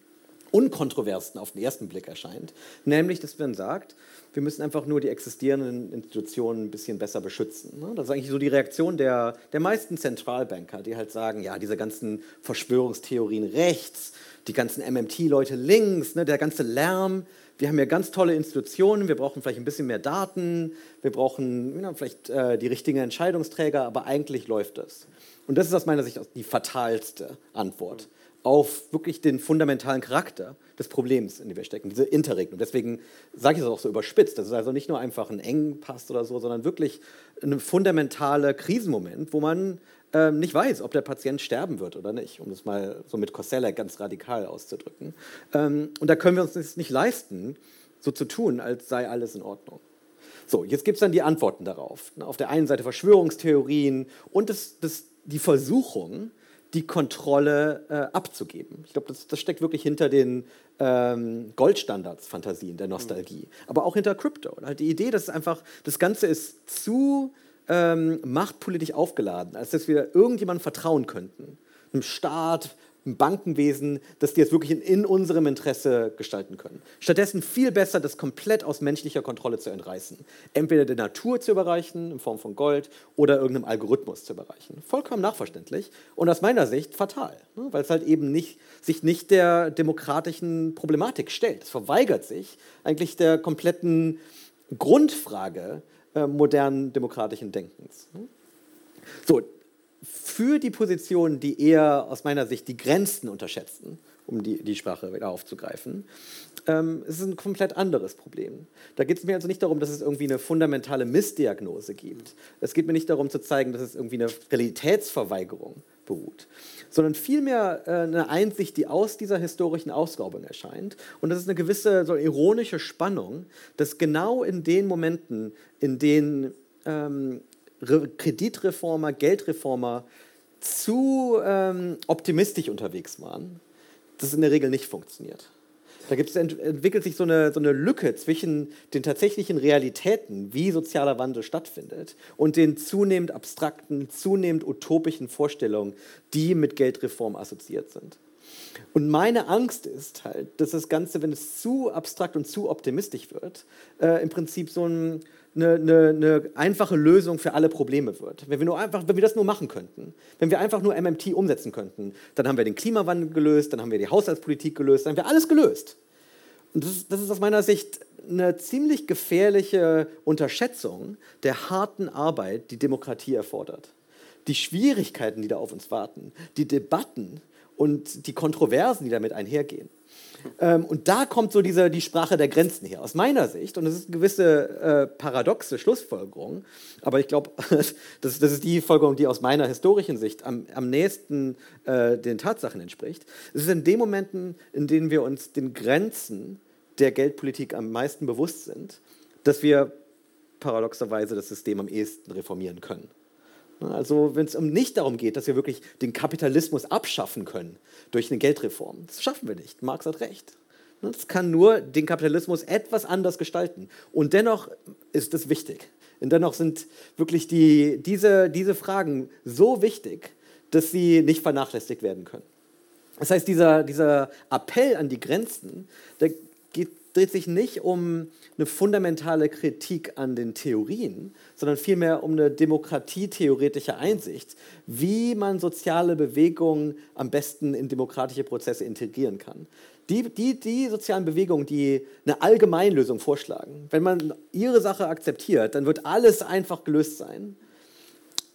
unkontroversten auf den ersten Blick erscheint. Nämlich, dass man sagt, wir müssen einfach nur die existierenden Institutionen ein bisschen besser beschützen. Ne? Das ist eigentlich so die Reaktion der, der meisten Zentralbanker, die halt sagen, ja, diese ganzen Verschwörungstheorien rechts, die ganzen MMT-Leute links, ne, der ganze Lärm, wir haben ja ganz tolle Institutionen, wir brauchen vielleicht ein bisschen mehr Daten, wir brauchen ja, vielleicht äh, die richtigen Entscheidungsträger, aber eigentlich läuft es. Und das ist aus meiner Sicht die fatalste Antwort auf wirklich den fundamentalen Charakter des Problems, in dem wir stecken, diese Interregnum. Deswegen sage ich es auch so überspitzt. Das ist also nicht nur einfach ein Engpass oder so, sondern wirklich ein fundamentaler Krisenmoment, wo man ähm, nicht weiß, ob der Patient sterben wird oder nicht, um das mal so mit Koselleck ganz radikal auszudrücken. Ähm, und da können wir uns das nicht leisten, so zu tun, als sei alles in Ordnung. So, jetzt gibt es dann die Antworten darauf. Auf der einen Seite Verschwörungstheorien und das, das, die Versuchung, die Kontrolle äh, abzugeben. Ich glaube, das, das, steckt wirklich hinter den ähm, Goldstandards-Fantasien der Nostalgie, mhm. aber auch hinter Crypto. Halt die Idee, dass einfach das Ganze ist zu ähm, machtpolitisch aufgeladen, als dass wir irgendjemandem vertrauen könnten. Einem Staat, im Bankenwesen, dass die es wirklich in, in, unserem Interesse gestalten können. Stattdessen viel besser, das komplett aus menschlicher Kontrolle zu entreißen. Entweder der Natur zu überreichen, in Form von Gold, oder irgendeinem Algorithmus zu überreichen. Vollkommen nachverständlich und aus meiner Sicht fatal, ne? weil es halt eben nicht, sich nicht der demokratischen Problematik stellt. Es verweigert sich eigentlich der kompletten Grundfrage äh, modernen demokratischen Denkens. Ne? So, für die Positionen, die eher aus meiner Sicht die Grenzen unterschätzen, um die, die Sprache wieder aufzugreifen, ähm, ist es ein komplett anderes Problem. Da geht es mir also nicht darum, dass es irgendwie eine fundamentale Missdiagnose gibt. Es geht mir nicht darum zu zeigen, dass es irgendwie eine Realitätsverweigerung beruht, sondern vielmehr äh, eine Einsicht, die aus dieser historischen Ausgaubung erscheint. Und das ist eine gewisse so ironische Spannung, dass genau in den Momenten, in denen ähm, Kreditreformer, Geldreformer zu ähm, optimistisch unterwegs waren, das in der Regel nicht funktioniert. Da gibt's, entwickelt sich so eine, so eine Lücke zwischen den tatsächlichen Realitäten, wie sozialer Wandel stattfindet, und den zunehmend abstrakten, zunehmend utopischen Vorstellungen, die mit Geldreform assoziiert sind. Und meine Angst ist halt, dass das Ganze, wenn es zu abstrakt und zu optimistisch wird, äh, im Prinzip so ein, eine, eine, eine, einfache Lösung für alle Probleme wird. Wenn wir, nur einfach, wenn wir das nur machen könnten, wenn wir einfach nur MMT umsetzen könnten, dann haben wir den Klimawandel gelöst, dann haben wir die Haushaltspolitik gelöst, dann haben wir alles gelöst. Und das das ist aus meiner Sicht eine ziemlich gefährliche Unterschätzung der harten Arbeit, die Demokratie erfordert. Die Schwierigkeiten, die da auf uns warten, die Debatten und die Kontroversen, die damit einhergehen. Ähm, und da kommt so diese, die Sprache der Grenzen her, aus meiner Sicht. Und das ist eine gewisse äh, paradoxe Schlussfolgerung. Aber ich glaube, das, das, ist die Folgerung, die aus meiner historischen Sicht am, am nächsten äh, den Tatsachen entspricht. Es ist in den Momenten, in denen wir uns den Grenzen der Geldpolitik am meisten bewusst sind, dass wir paradoxerweise das System am ehesten reformieren können. Also wenn es nicht darum geht, dass wir wirklich den Kapitalismus abschaffen können durch eine Geldreform. Das schaffen wir nicht. Marx hat recht. Das kann nur den Kapitalismus etwas anders gestalten. Und dennoch ist es wichtig. Und dennoch sind wirklich die, diese, diese Fragen so wichtig, dass sie nicht vernachlässigt werden können. Das heißt, dieser, dieser Appell an die Grenzen, der geht dreht sich nicht um eine fundamentale Kritik an den Theorien, sondern vielmehr um eine demokratietheoretische Einsicht, wie man soziale Bewegungen am besten in demokratische Prozesse integrieren kann. Die, die, die sozialen Bewegungen, die eine Allgemeinlösung vorschlagen, wenn man ihre Sache akzeptiert, dann wird alles einfach gelöst sein.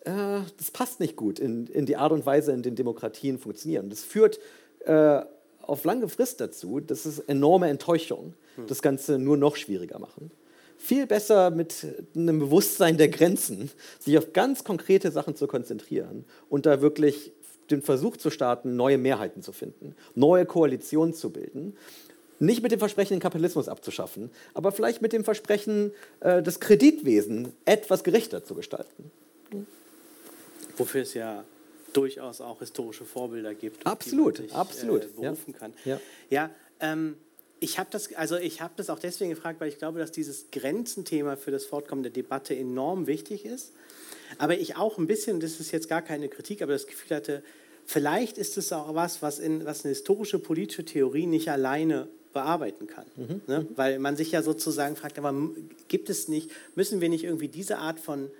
Äh, das passt nicht gut in, in die Art und Weise, in der Demokratien funktionieren. Das führt äh, auf lange Frist dazu, dass es enorme Enttäuschung das Ganze nur noch schwieriger machen. Viel besser mit einem Bewusstsein der Grenzen, sich auf ganz konkrete Sachen zu konzentrieren und da wirklich den Versuch zu starten, neue Mehrheiten zu finden, neue Koalitionen zu bilden. Nicht mit dem Versprechen, den Kapitalismus abzuschaffen, aber vielleicht mit dem Versprechen, äh, das Kreditwesen etwas gerechter zu gestalten. Wofür es ja durchaus auch historische Vorbilder gibt. Absolut, sich, absolut. Äh, berufen ja. kann. Ja, ja ähm, ich habe das, also ich habe das auch deswegen gefragt, weil ich glaube, dass dieses Grenzenthema für das Fortkommen der Debatte enorm wichtig ist. aber ich auch ein bisschen, das ist jetzt gar keine Kritik, aber das Gefühl hatte, vielleicht ist es auch was, was, in, was eine historische politische Theorie nicht alleine bearbeiten kann. Mhm. Ne? Weil man sich ja sozusagen fragt, aber gibt es nicht, müssen wir nicht irgendwie diese Art von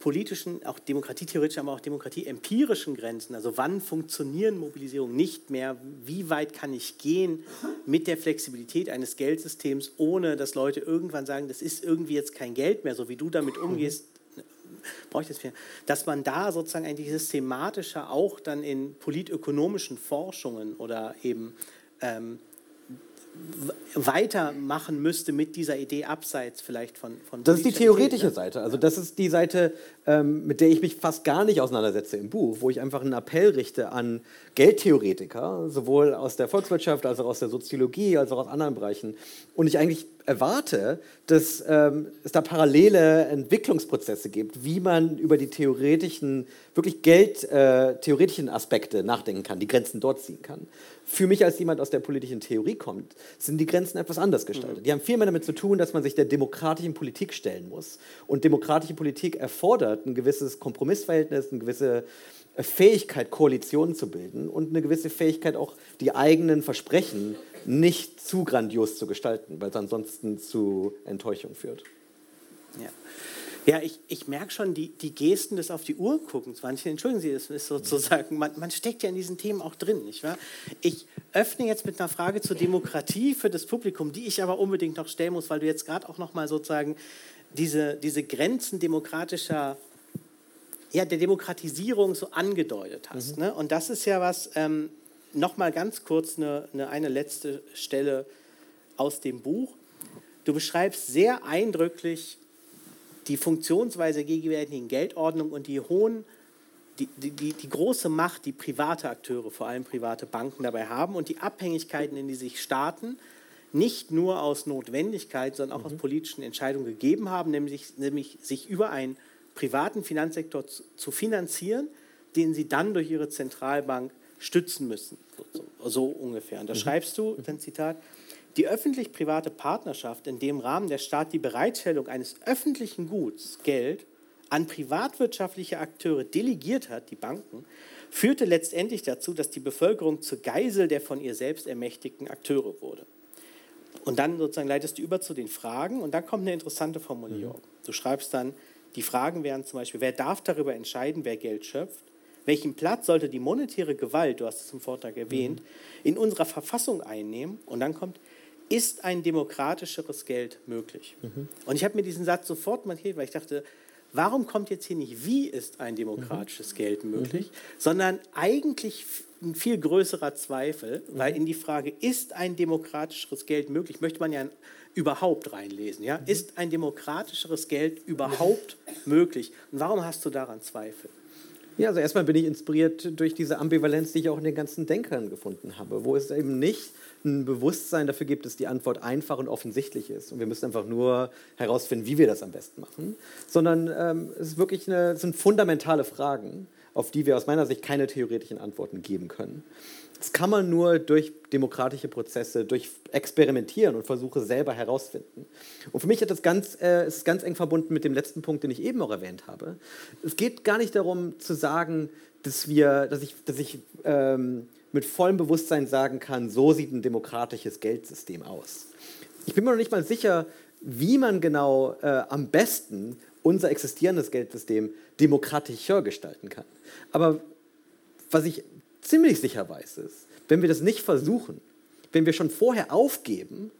politischen, auch demokratietheoretischen, aber auch demokratieempirischen Grenzen, also wann funktionieren Mobilisierungen nicht mehr, wie weit kann ich gehen mit der Flexibilität eines Geldsystems, ohne dass Leute irgendwann sagen, das ist irgendwie jetzt kein Geld mehr, so wie du damit umgehst, brauche ich das für, dass man da sozusagen eigentlich systematischer auch dann in politökonomischen Forschungen oder eben ähm, weitermachen müsste mit dieser Idee abseits vielleicht von. von das ist die theoretische ne? Seite. Also das ist die Seite, ähm, mit der ich mich fast gar nicht auseinandersetze im Buch, wo ich einfach einen Appell richte an Geldtheoretiker, sowohl aus der Volkswirtschaft als auch aus der Soziologie, als auch aus anderen Bereichen. Und ich eigentlich erwarte, dass ähm, es da parallele Entwicklungsprozesse gibt, wie man über die theoretischen, wirklich geldtheoretischen äh, Aspekte nachdenken kann, die Grenzen dort ziehen kann. Für mich als jemand aus der politischen Theorie kommt, sind die Grenzen etwas anders gestaltet. Mhm. Die haben viel mehr damit zu tun, dass man sich der demokratischen Politik stellen muss. Und demokratische Politik erfordert ein gewisses Kompromissverhältnis, eine gewisse Fähigkeit, Koalitionen zu bilden und eine gewisse Fähigkeit, auch die eigenen Versprechen nicht zu grandios zu gestalten, weil es ansonsten zu Enttäuschung führt. Ja. Ja, ich, ich merke schon die, die Gesten des auf die Uhr guckens. Manche, entschuldigen Sie, das ist sozusagen, man, man steckt ja in diesen Themen auch drin, nicht wahr? Ich öffne jetzt mit einer Frage zur Demokratie für das Publikum, die ich aber unbedingt noch stellen muss, weil du jetzt gerade auch nochmal sozusagen diese, diese Grenzen demokratischer ja, der Demokratisierung so angedeutet hast. Mhm. Ne? Und das ist ja was, ähm, nochmal ganz kurz eine, eine, eine letzte Stelle aus dem Buch. Du beschreibst sehr eindrücklich die Funktionsweise gegenwärtigen Geldordnung und die hohen, die, die, die, große Macht, die private Akteure, vor allem private Banken dabei haben und die Abhängigkeiten, in die sich Staaten nicht nur aus Notwendigkeit, sondern auch mhm. aus politischen Entscheidungen gegeben haben, nämlich, nämlich sich über einen privaten Finanzsektor zu, finanzieren, den sie dann durch ihre Zentralbank stützen müssen. So, so ungefähr. Und da mhm. schreibst du, ein Zitat, die öffentlich-private Partnerschaft, in dem Rahmen der Staat die Bereitstellung eines öffentlichen Guts, Geld, an privatwirtschaftliche Akteure delegiert hat, die Banken, führte letztendlich dazu, dass die Bevölkerung zur Geisel der von ihr selbst ermächtigten Akteure wurde. Und dann sozusagen leitest du über zu den Fragen und dann kommt eine interessante Formulierung. Mhm. Du schreibst dann, die Fragen wären zum Beispiel, wer darf darüber entscheiden, wer Geld schöpft? Welchen Platz sollte die monetäre Gewalt, du hast es im Vortrag erwähnt, mhm. in unserer Verfassung einnehmen? Und dann kommt, ist ein demokratischeres Geld möglich? Mhm. Und ich habe mir diesen Satz sofort markiert, weil ich dachte, warum kommt jetzt hier nicht, wie ist ein demokratisches mhm. Geld möglich, mhm. sondern eigentlich ein viel größerer Zweifel, weil in die Frage, ist ein demokratischeres Geld möglich, möchte man ja überhaupt reinlesen. Ja? Ist ein demokratischeres Geld überhaupt möglich? Und warum hast du daran Zweifel? Ja, also erstmal bin ich inspiriert durch diese Ambivalenz, die ich auch in den ganzen Denkern gefunden habe, wo es eben nicht ein Bewusstsein dafür gibt, dass die Antwort einfach und offensichtlich ist. Und wir müssen einfach nur herausfinden, wie wir das am besten machen. Sondern ähm, es ist wirklich eine, es sind fundamentale Fragen, auf die wir aus meiner Sicht keine theoretischen Antworten geben können. Das kann man nur durch demokratische Prozesse, durch Experimentieren und Versuche selber herausfinden. Und für mich ist das ganz, äh, ist ganz eng verbunden mit dem letzten Punkt, den ich eben auch erwähnt habe. Es geht gar nicht darum zu sagen, dass, wir, dass ich, dass ich ähm, mit vollem Bewusstsein sagen kann, so sieht ein demokratisches Geldsystem aus. Ich bin mir noch nicht mal sicher, wie man genau äh, am besten unser existierendes Geldsystem demokratischer gestalten kann. Aber was ich ziemlich sicher weiß ist, wenn wir das nicht versuchen, wenn wir schon vorher aufgeben,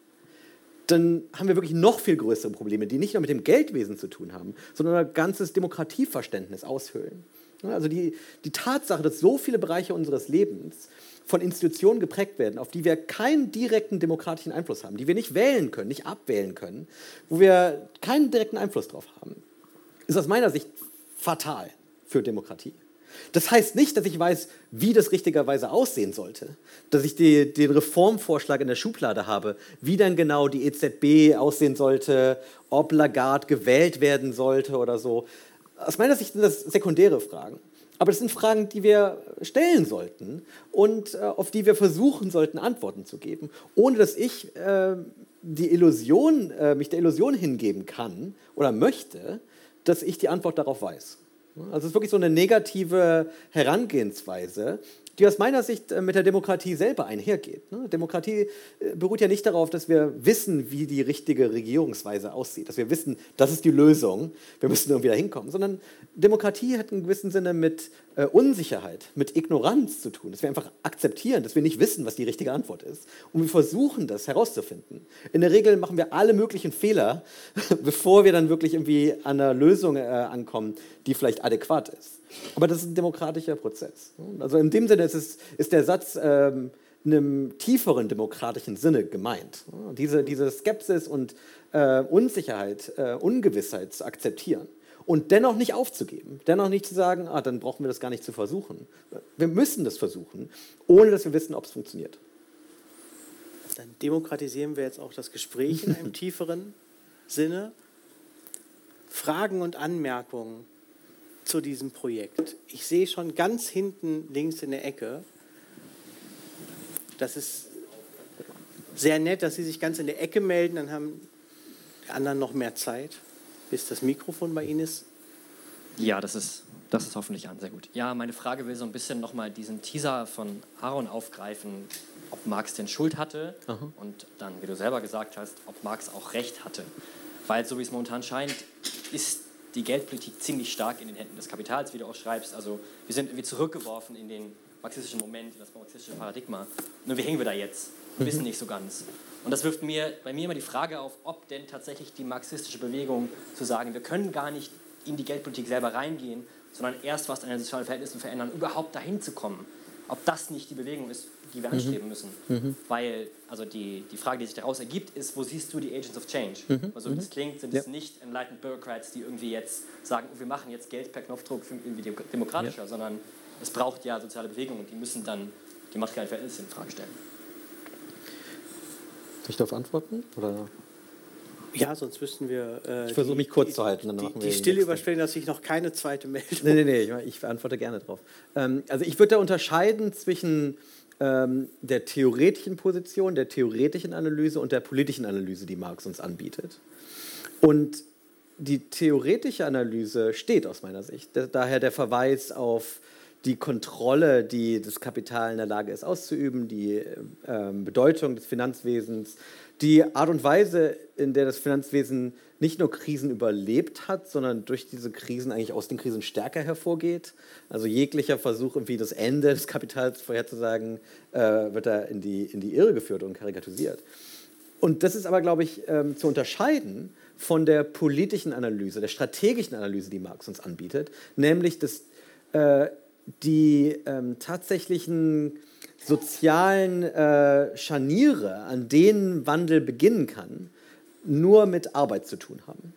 dann haben wir wirklich noch viel größere Probleme, die nicht nur mit dem Geldwesen zu tun haben, sondern ein ganzes Demokratieverständnis aushöhlen. Also die, die Tatsache, dass so viele Bereiche unseres Lebens von Institutionen geprägt werden, auf die wir keinen direkten demokratischen Einfluss haben, die wir nicht wählen können, nicht abwählen können, wo wir keinen direkten Einfluss drauf haben, ist aus meiner Sicht fatal für Demokratie. Das heißt nicht, dass ich weiß, wie das richtigerweise aussehen sollte, dass ich die, den Reformvorschlag in der Schublade habe, wie dann genau die EZB aussehen sollte, ob Lagarde gewählt werden sollte oder so. Aus meiner Sicht sind das sekundäre Fragen. Aber das sind Fragen, die wir stellen sollten und äh, auf die wir versuchen sollten, Antworten zu geben, ohne dass ich äh, die Illusion, äh, mich der Illusion hingeben kann oder möchte, dass ich die Antwort darauf weiß. Also es ist wirklich so eine negative Herangehensweise, die aus meiner Sicht äh, mit der Demokratie selber einhergeht. Ne? Demokratie äh, beruht ja nicht darauf, dass wir wissen, wie die richtige Regierungsweise aussieht, dass wir wissen, das ist die Lösung, wir müssen irgendwie da hinkommen, sondern Demokratie hat in gewissem Sinne mit äh, Unsicherheit, mit Ignoranz zu tun, dass wir einfach akzeptieren, dass wir nicht wissen, was die richtige Antwort ist. Und wir versuchen das herauszufinden. In der Regel machen wir alle möglichen Fehler, bevor wir dann wirklich irgendwie an einer Lösung ankommen, die vielleicht adäquat ist. Aber das ist ein demokratischer Prozess. Also in dem Sinne ist, es, ist der Satz ähm, in einem tieferen demokratischen Sinne gemeint. Diese, diese Skepsis und äh, Unsicherheit, äh, Ungewissheit zu akzeptieren und dennoch nicht aufzugeben, dennoch nicht zu sagen, ah, dann brauchen wir das gar nicht zu versuchen. Wir müssen das versuchen, ohne dass wir wissen, ob es funktioniert. Dann demokratisieren wir jetzt auch das Gespräch in einem tieferen Sinne. Fragen und Anmerkungen zu diesem Projekt. Ich sehe schon ganz hinten links in der Ecke, das ist sehr nett, dass Sie sich ganz in der Ecke melden, dann haben die anderen noch mehr Zeit, bis das Mikrofon bei Ihnen ist. Ja, das ist, das ist hoffentlich an, sehr gut. Ja, meine Frage will so ein bisschen nochmal diesen Teaser von Aaron aufgreifen, ob Marx denn Schuld hatte Aha. und dann, wie du selber gesagt hast, ob Marx auch Recht hatte. Weil so wie es momentan scheint, ist die Geldpolitik ziemlich stark in den Händen des Kapitals, wie du auch schreibst. Also wir sind irgendwie zurückgeworfen in den marxistischen Moment, in das marxistische Paradigma. Nur wie hängen wir da jetzt? Wir wissen nicht so ganz. Und das wirft mir, bei mir immer die Frage auf, ob denn tatsächlich die marxistische Bewegung zu sagen, wir können gar nicht in die Geldpolitik selber reingehen, sondern erst was an den sozialen Verhältnissen verändern, überhaupt dahin zu kommen. Ob das nicht die Bewegung ist, die wir mhm. anstreben müssen. Mhm. Weil, also die, die Frage, die sich daraus ergibt, ist, wo siehst du die Agents of Change? Mhm. Also wie das klingt, sind ja. es nicht enlightened Bureaucrats, die irgendwie jetzt sagen, oh, wir machen jetzt Geld per Knopfdruck irgendwie demokratischer, ja. sondern es braucht ja soziale Bewegungen und die müssen dann die materiellen Verhältnisse in Frage stellen. Soll ich darauf antworten? Oder? Ja, sonst müssten wir. Äh, ich versuche mich kurz die, zu halten. Dann die, machen wir die Stille überspringen, dass ich noch keine zweite Meldung. Nee, nee, nee, ich, ich antworte gerne drauf. Ähm, also ich würde da unterscheiden zwischen ähm, der theoretischen Position, der theoretischen Analyse und der politischen Analyse, die Marx uns anbietet. Und die theoretische Analyse steht aus meiner Sicht. Daher der Verweis auf die Kontrolle, die das Kapital in der Lage ist auszuüben, die äh, Bedeutung des Finanzwesens, die Art und Weise, in der das Finanzwesen nicht nur Krisen überlebt hat, sondern durch diese Krisen eigentlich aus den Krisen stärker hervorgeht. Also jeglicher Versuch, irgendwie das Ende des Kapitals vorherzusagen, äh, wird da in die, in die Irre geführt und karikatisiert. Und das ist aber, glaube ich, ähm, zu unterscheiden von der politischen Analyse, der strategischen Analyse, die Marx uns anbietet, nämlich dass äh, die ähm, tatsächlichen sozialen äh, Scharniere, an denen Wandel beginnen kann, nur mit Arbeit zu tun haben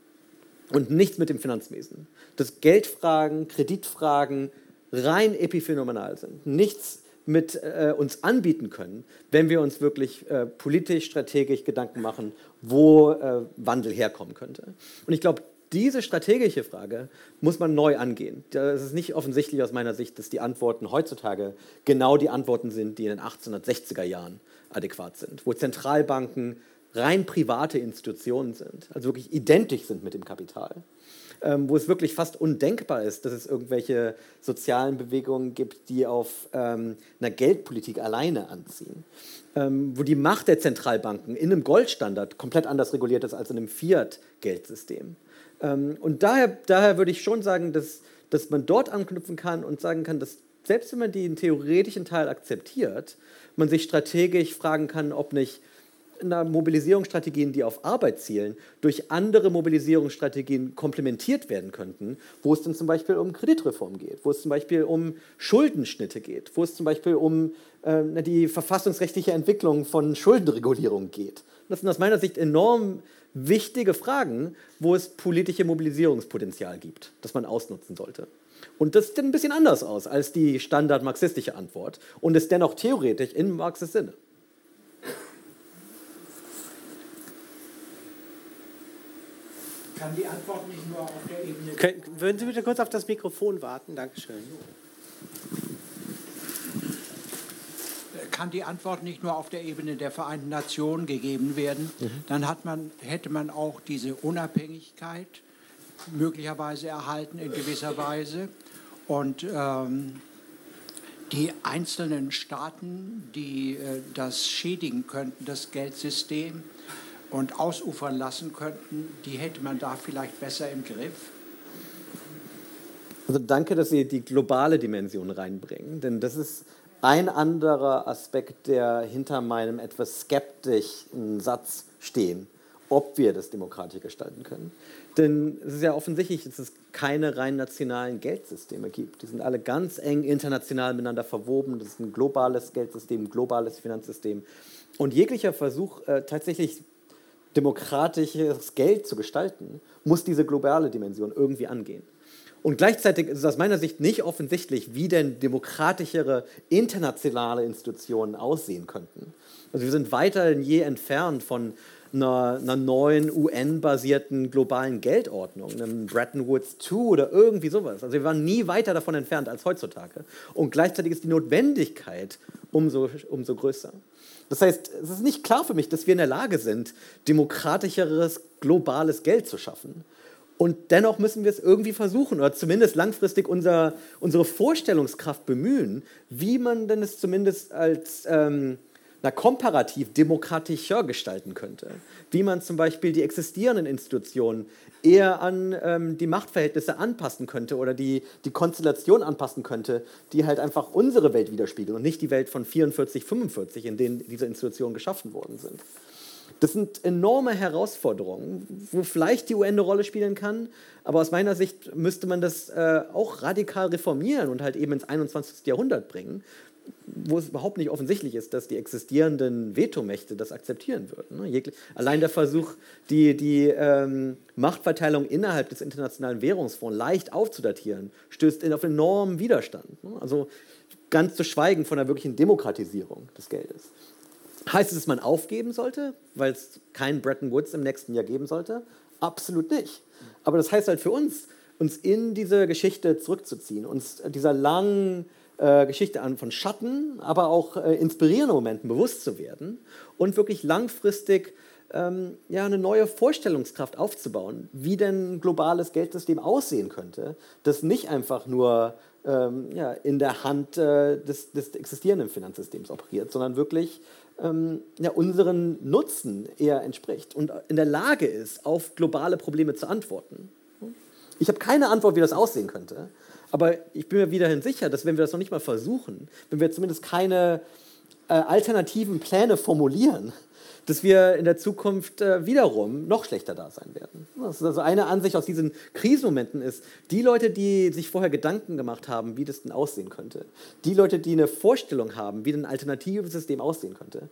und nichts mit dem Finanzwesen. Dass Geldfragen, Kreditfragen rein epiphänomenal sind, nichts mit äh, uns anbieten können, wenn wir uns wirklich äh, politisch, strategisch Gedanken machen, wo äh, Wandel herkommen könnte. Und ich glaube, diese strategische Frage muss man neu angehen. Es ist nicht offensichtlich aus meiner Sicht, dass die Antworten heutzutage genau die Antworten sind, die in den 1860er Jahren adäquat sind, wo Zentralbanken rein private Institutionen sind, also wirklich identisch sind mit dem Kapital, ähm, wo es wirklich fast undenkbar ist, dass es irgendwelche sozialen Bewegungen gibt, die auf ähm, einer Geldpolitik alleine anziehen, ähm, wo die Macht der Zentralbanken in einem Goldstandard komplett anders reguliert ist als in einem Fiat-Geldsystem. Ähm, und daher, daher würde ich schon sagen, dass, dass man dort anknüpfen kann und sagen kann, dass selbst wenn man den theoretischen Teil akzeptiert, man sich strategisch fragen kann, ob nicht Mobilisierungsstrategien, die auf Arbeit zielen, durch andere Mobilisierungsstrategien komplementiert werden könnten, wo es dann zum Beispiel um Kreditreform geht, wo es zum Beispiel um Schuldenschnitte geht, wo es zum Beispiel um äh, die verfassungsrechtliche Entwicklung von Schuldenregulierung geht. Das sind aus meiner Sicht enorm wichtige Fragen, wo es politische Mobilisierungspotenzial gibt, das man ausnutzen sollte. Und das sieht ein bisschen anders aus als die standard-marxistische Antwort und ist dennoch theoretisch in Marxes Sinne. Kann die Antwort nicht nur auf der Ebene. Können, würden Sie bitte kurz auf das Mikrofon warten? Dankeschön. Kann die Antwort nicht nur auf der Ebene der Vereinten Nationen gegeben werden. Mhm. Dann hat man, hätte man auch diese Unabhängigkeit möglicherweise erhalten in gewisser Weise. Und ähm, die einzelnen Staaten, die äh, das schädigen könnten, das Geldsystem und ausufern lassen könnten, die hätte man da vielleicht besser im Griff. Also danke, dass Sie die globale Dimension reinbringen, denn das ist ein anderer Aspekt, der hinter meinem etwas skeptischen Satz stehen, ob wir das demokratisch gestalten können. Denn es ist ja offensichtlich, dass es keine rein nationalen Geldsysteme gibt. Die sind alle ganz eng international miteinander verwoben. Das ist ein globales Geldsystem, ein globales Finanzsystem. Und jeglicher Versuch, äh, tatsächlich demokratisches Geld zu gestalten, muss diese globale Dimension irgendwie angehen. Und gleichzeitig ist es aus meiner Sicht nicht offensichtlich, wie denn demokratischere internationale Institutionen aussehen könnten. Also wir sind weiter denn je entfernt von einer, einer neuen UN-basierten globalen Geldordnung, einem Bretton Woods II oder irgendwie sowas. Also wir waren nie weiter davon entfernt als heutzutage. Und gleichzeitig ist die Notwendigkeit umso, umso größer. Das heißt, es ist nicht klar für mich, dass wir in der Lage sind, demokratischeres globales Geld zu schaffen. Und dennoch müssen wir es irgendwie versuchen oder zumindest langfristig unser, unsere Vorstellungskraft bemühen, wie man denn es zumindest als ähm, na, komparativ demokratischer gestalten könnte. Wie man zum Beispiel die existierenden Institutionen eher an ähm, die Machtverhältnisse anpassen könnte oder die, die Konstellation anpassen könnte, die halt einfach unsere Welt widerspiegeln und nicht die Welt von 44, 45, in denen diese Institutionen geschaffen worden sind. Das sind enorme Herausforderungen, wo vielleicht die UN eine Rolle spielen kann, aber aus meiner Sicht müsste man das äh, auch radikal reformieren und halt eben ins 21. Jahrhundert bringen, wo es überhaupt nicht offensichtlich ist, dass die existierenden Vetomächte das akzeptieren würden. Ne? Allein der Versuch, die, die ähm, Machtverteilung innerhalb des Internationalen Währungsfonds leicht aufzudatieren, stößt auf enormen Widerstand. Ne? Also ganz zu schweigen von einer wirklichen Demokratisierung des Geldes. Heißt es, dass man aufgeben sollte, weil es keinen Bretton Woods im nächsten Jahr geben sollte? Absolut nicht. Aber das heißt halt für uns, uns in diese Geschichte zurückzuziehen, uns dieser langen äh, Geschichte an von Schatten, aber auch äh, inspirierenden Momenten bewusst zu werden und wirklich langfristig ähm, ja, eine neue Vorstellungskraft aufzubauen, wie denn ein globales Geldsystem aussehen könnte, das nicht einfach nur ähm, ja, in der Hand äh, des, des, existierenden Finanzsystems operiert, sondern wirklich ähm, ja, unseren Nutzen eher entspricht und in der Lage ist, auf globale Probleme zu antworten. Ich habe keine Antwort, wie das aussehen könnte, aber ich bin mir wiederhin sicher, dass wenn wir das noch nicht mal versuchen, wenn wir zumindest keine äh, alternativen Pläne formulieren, dass wir in der Zukunft äh, wiederum noch schlechter da sein werden. Das ist also eine Ansicht aus diesen Krisenmomenten ist, die Leute, die sich vorher Gedanken gemacht haben, wie das denn aussehen könnte, die Leute, die eine Vorstellung haben, wie ein alternatives System aussehen könnte,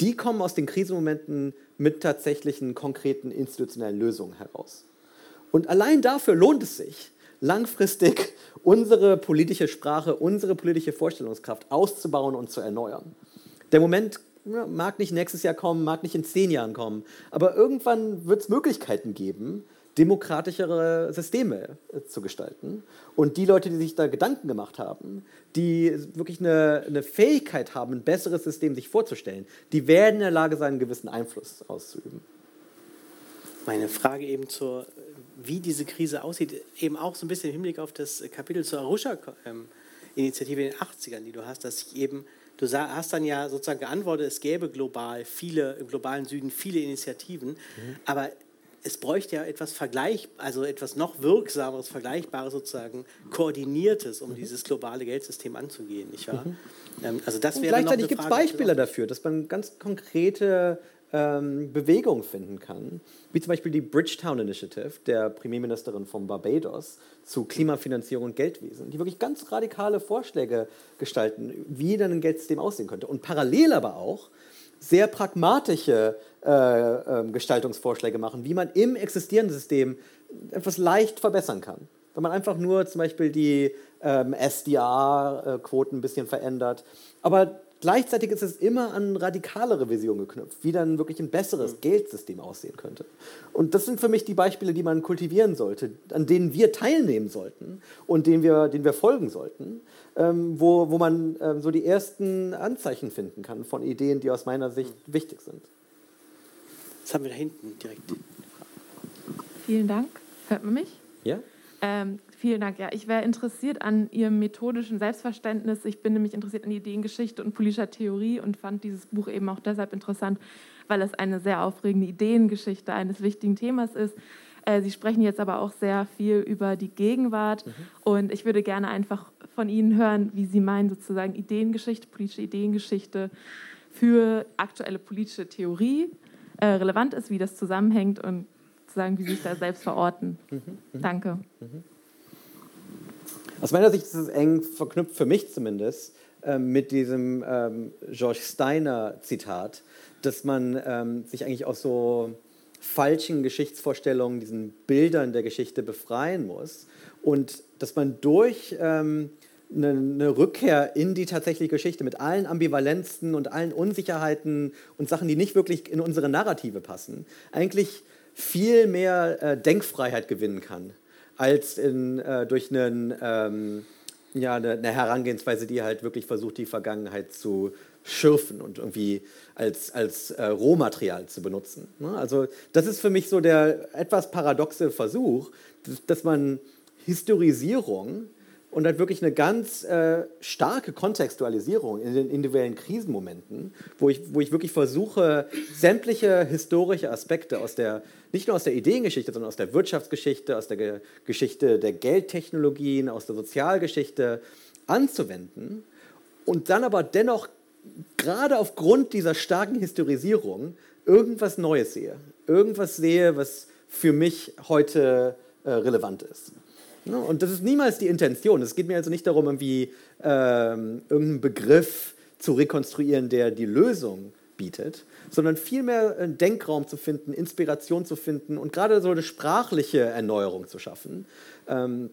die kommen aus den Krisenmomenten mit tatsächlichen konkreten institutionellen Lösungen heraus. Und allein dafür lohnt es sich, langfristig unsere politische Sprache, unsere politische Vorstellungskraft auszubauen und zu erneuern. Der Moment mag nicht nächstes Jahr kommen, mag nicht in zehn Jahren kommen, aber irgendwann wird es Möglichkeiten geben, demokratischere Systeme äh, zu gestalten. Und die Leute, die sich da Gedanken gemacht haben, die wirklich eine, eine, Fähigkeit haben, ein besseres System sich vorzustellen, die werden in der Lage sein, einen gewissen Einfluss auszuüben. Meine Frage eben zur wie diese Krise aussieht, eben auch so ein bisschen im Hinblick auf das Kapitel zur Arusha-Initiative in den 80ern, die du hast, dass ich eben, du hast dann ja sozusagen geantwortet, es gäbe global viele, im globalen Süden viele Initiativen, mhm. aber es bräuchte ja etwas Vergleich, also etwas noch wirksameres, vergleichbares sozusagen, koordiniertes, um mhm. dieses globale Geldsystem anzugehen, nicht wahr? Mhm. Ähm, also das wäre gleichzeitig gibt es Beispiele dafür, dass man ganz konkrete ähm, Bewegung finden kann, wie zum Beispiel die Bridgetown Initiative der Premierministerin von Barbados zu Klimafinanzierung und Geldwesen, die wirklich ganz radikale Vorschläge gestalten, wie dann ein Geldsystem aussehen könnte. Und parallel aber auch sehr pragmatische äh, äh, Gestaltungsvorschläge machen, wie man im existierenden System etwas leicht verbessern kann. Wenn man einfach nur zum Beispiel die ähm, SDR-Quoten ein bisschen verändert. Aber Gleichzeitig ist es immer an radikalere Visionen geknüpft, wie dann wirklich ein besseres mhm. Geldsystem aussehen könnte. Und das sind für mich die Beispiele, die man kultivieren sollte, an denen wir teilnehmen sollten und denen wir, denen wir folgen sollten, ähm, wo, wo man ähm, so die ersten Anzeichen finden kann von Ideen, die aus meiner Sicht mhm. wichtig sind. Das haben wir da hinten direkt. Vielen Dank. Hört man mich? Ja. Ähm, vielen Dank. Ja, ich wäre interessiert an Ihrem methodischen Selbstverständnis. Ich bin nämlich interessiert an Ideengeschichte und politischer Theorie und fand dieses Buch eben auch deshalb interessant, weil es eine sehr aufregende Ideengeschichte eines wichtigen Themas ist. Äh, Sie sprechen jetzt aber auch sehr viel über die Gegenwart mhm. und ich würde gerne einfach von Ihnen hören, wie Sie meinen, sozusagen Ideengeschichte, politische Ideengeschichte für aktuelle politische Theorie äh, relevant ist, wie das zusammenhängt und sozusagen, wie Sie sich da selbst verorten. Mhm. Mhm. Danke. Mhm. Aus meiner Sicht ist es eng verknüpft, für mich zumindest, ähm, mit diesem ähm, George Steiner-Zitat, dass man ähm, sich eigentlich aus so falschen Geschichtsvorstellungen, diesen Bildern der Geschichte befreien muss und dass man durch ähm, eine, eine, Rückkehr in die tatsächliche Geschichte mit allen Ambivalenzen und allen Unsicherheiten und Sachen, die nicht wirklich in unsere Narrative passen, eigentlich viel mehr äh, Denkfreiheit gewinnen kann, als in, äh, durch einen, ähm, ja, eine, eine, Herangehensweise, die halt wirklich versucht, die Vergangenheit zu schürfen und irgendwie als, als äh, Rohmaterial zu benutzen. Ne? Also das ist für mich so der etwas paradoxe Versuch, dass, dass man Historisierung und dann wirklich eine ganz äh, starke Kontextualisierung in den individuellen Krisenmomenten, wo ich, wo ich wirklich versuche, sämtliche historische Aspekte aus der, nicht nur aus der Ideengeschichte, sondern aus der Wirtschaftsgeschichte, aus der Ge Geschichte der Geldtechnologien, aus der Sozialgeschichte anzuwenden und dann aber dennoch gerade aufgrund dieser starken Historisierung irgendwas Neues sehe, irgendwas sehe, was für mich heute äh, relevant ist. Ne? Und das ist niemals die Intention. Es geht mir also nicht darum, irgendwie ähm, irgendeinen Begriff zu rekonstruieren, der die Lösung bietet, sondern vielmehr einen Denkraum zu finden, Inspiration zu finden und gerade so eine sprachliche Erneuerung zu schaffen. Ähm,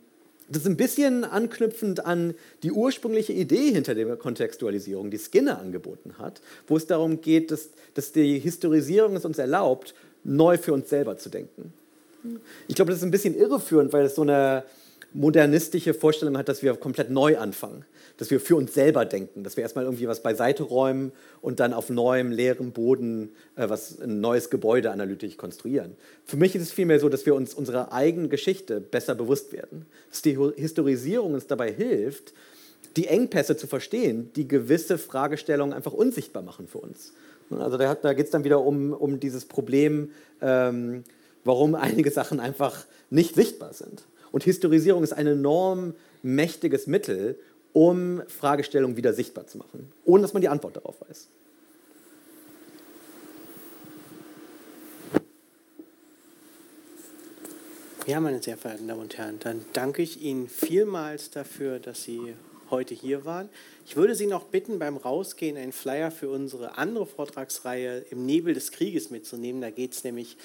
das ist ein bisschen anknüpfend an die ursprüngliche Idee hinter der Kontextualisierung, die Skinner angeboten hat, wo es darum geht, dass, dass die Historisierung es uns erlaubt, neu für uns selber zu denken. Ich glaube, das ist ein bisschen irreführend, weil es so eine modernistische Vorstellung hat, dass wir komplett neu anfangen, dass wir für uns selber denken, dass wir erstmal irgendwie was beiseite räumen und dann auf neuem, leerem Boden äh, was, ein neues Gebäude analytisch konstruieren. Für mich ist es vielmehr so, dass wir uns unserer eigenen Geschichte besser bewusst werden, dass die Historisierung uns dabei hilft, die Engpässe zu verstehen, die gewisse Fragestellungen einfach unsichtbar machen für uns. Also da, da geht es dann wieder um, um dieses Problem, ähm, warum einige Sachen einfach nicht sichtbar sind. Und Historisierung ist ein enorm mächtiges Mittel, um Fragestellungen wieder sichtbar zu machen, ohne dass man die Antwort darauf weiß. Ja, meine sehr verehrten Damen und Herren, dann danke ich Ihnen vielmals dafür, dass Sie heute hier waren. Ich würde Sie noch bitten, beim Rausgehen einen Flyer für unsere andere Vortragsreihe im Nebel des Krieges mitzunehmen. Da geht es nämlich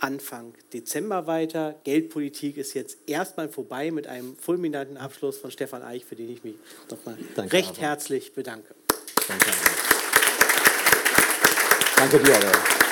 Anfang Dezember weiter. Geldpolitik ist jetzt erstmal vorbei mit einem fulminanten Abschluss von Stefan Eich, für den ich mich nochmal recht aber. herzlich bedanke. Danke, Danke dir. Aber.